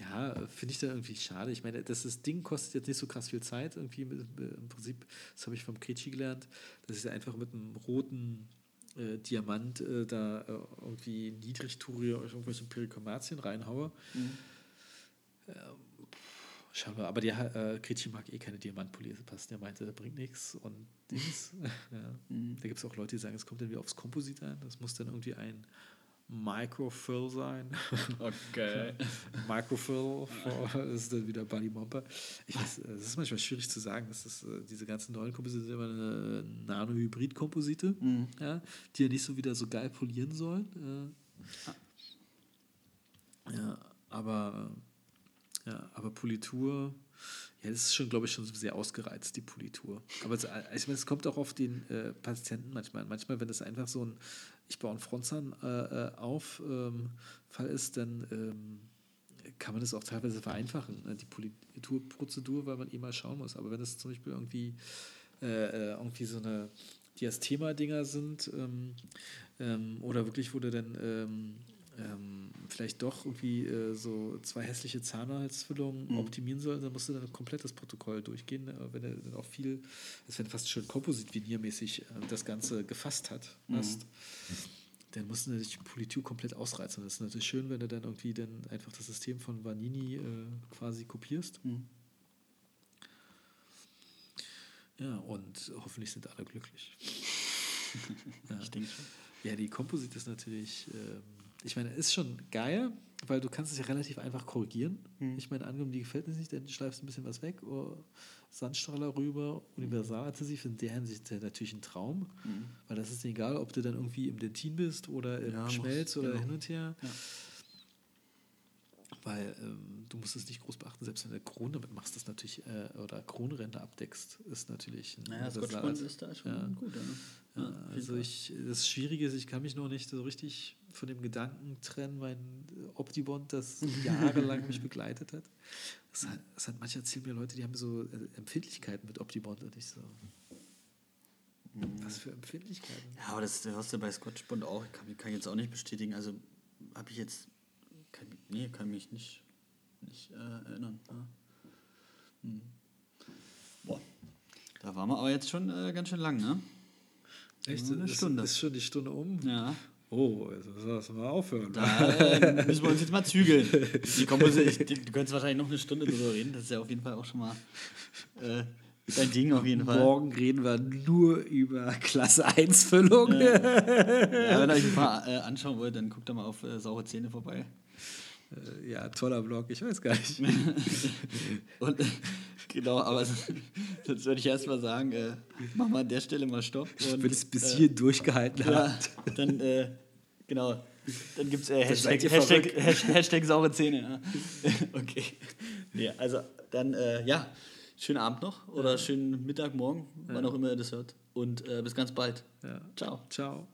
ja, finde ich da irgendwie schade. Ich meine, das, das Ding kostet jetzt nicht so krass viel Zeit. Irgendwie im Prinzip, das habe ich vom Kretschi gelernt, dass ich einfach mit einem roten äh, Diamant äh, da äh, irgendwie Niedrigturie irgendwelche Perikomatien reinhaue. Mhm. Schauen wir, aber der äh, Kretschi mag eh keine Diamantpolierte passen. Der meinte, das bringt nichts und Dings. ja. Mhm. Da gibt es auch Leute, die sagen, es kommt dann wieder aufs Komposit an. Das muss dann irgendwie ein Microfill sein. Okay. Microfill, das ist dann wieder Buddy Momper. Ich weiß, äh, das ist manchmal schwierig zu sagen. Das ist, äh, diese ganzen neuen Komposite sind immer eine Nano-Hybrid-Komposite, Mhm. ja, die ja nicht so wieder so geil polieren sollen. Äh, ja, aber, ja, aber Politur, ja, das ist schon, glaube ich, schon sehr ausgereizt, die Politur. Aber es, ich meine, es kommt auch auf den äh, Patienten manchmal. an. Manchmal, wenn das einfach so ein, ich baue einen Frontzahn äh, äh, auf, ähm, Fall ist, dann ähm, kann man das auch teilweise vereinfachen, ne, die Politurprozedur, weil man eh mal schauen muss. Aber wenn es zum Beispiel irgendwie, äh, äh, irgendwie so eine Diastema-Dinger sind ähm, ähm, oder wirklich, wo du dann ähm, vielleicht doch irgendwie äh, so zwei hässliche Zahnhalsfüllungen Mhm. optimieren soll, dann musst du dann ein komplettes Protokoll durchgehen, äh, wenn er dann auch viel, das wenn fast schon kompositviniermäßig äh, das Ganze gefasst hat, Mhm. hast, dann musst du natürlich Politur komplett ausreizen. Das ist natürlich schön, wenn du dann irgendwie dann einfach das System von Vanini äh, quasi kopierst. Mhm. Ja, und hoffentlich sind alle glücklich. ja. Ich denke schon. Ja, die Komposit ist natürlich, ähm, ich meine, ist schon geil, weil du kannst es ja relativ einfach korrigieren. Mhm. Ich meine, angenommen, die gefällt dir nicht, dann schleifst du ein bisschen was weg, oder Sandstrahler rüber, Universaladhesiv, in der Hinsicht ja natürlich ein Traum, Mhm. weil das ist egal, ob du dann irgendwie im Dentin bist oder im Ja, Schmelz oder genau. hin und her. Ja. Weil ähm, du musst es nicht groß beachten, selbst wenn du Krone damit machst, das natürlich, äh, oder Kronränder abdeckst, ist natürlich ein Naja, Result. Scotch-Bond ist da schon Ja. gut. Ja. Ja, also ich, das Schwierige ist, ich kann mich noch nicht so richtig von dem Gedanken trennen, mein Optibond, das jahrelang mich begleitet hat. Es hat, es hat manche erzählen mir Leute, die haben so äh, Empfindlichkeiten mit Optibond und ich so. Was für Empfindlichkeiten? Ja, aber das hörst du bei Scotch Bond auch. Ich kann, kann ich jetzt auch nicht bestätigen. Also habe ich jetzt. Kann, nee, kann mich nicht, nicht äh, erinnern. Ja. Hm. Boah. Da waren wir aber jetzt schon äh, ganz schön lang, ne? Echt? Eine ist, Stunde. ist schon die Stunde um? Ja. Oh, müssen wir mal aufhören. Da äh, müssen wir uns jetzt mal zügeln. Die Kompos ich, die, du könntest wahrscheinlich noch eine Stunde drüber reden. Das ist ja auf jeden Fall auch schon mal äh, dein Ding auf jeden Fall. Morgen reden wir nur über Klasse 1 Füllung. Ja, wenn ihr euch ein paar äh, anschauen wollt, dann guckt doch mal auf äh, saure Zähne vorbei. Äh, ja, toller Blog, ich weiß gar nicht. Und, genau, aber sonst würde ich erstmal sagen, äh, mach mal an der Stelle mal Stopp. Und, Wenn es bis äh, hier durchgehalten ja, hat. dann, äh, genau, dann gibt es äh, Hashtag, Hashtag. Hashtag, Hashtag saure Zähne. Ja. okay. Nee, also dann, äh, ja, schönen Abend noch oder schönen Mittag, morgen, wann auch immer ihr das hört. Und äh, bis ganz bald. Ja. Ciao. Ciao.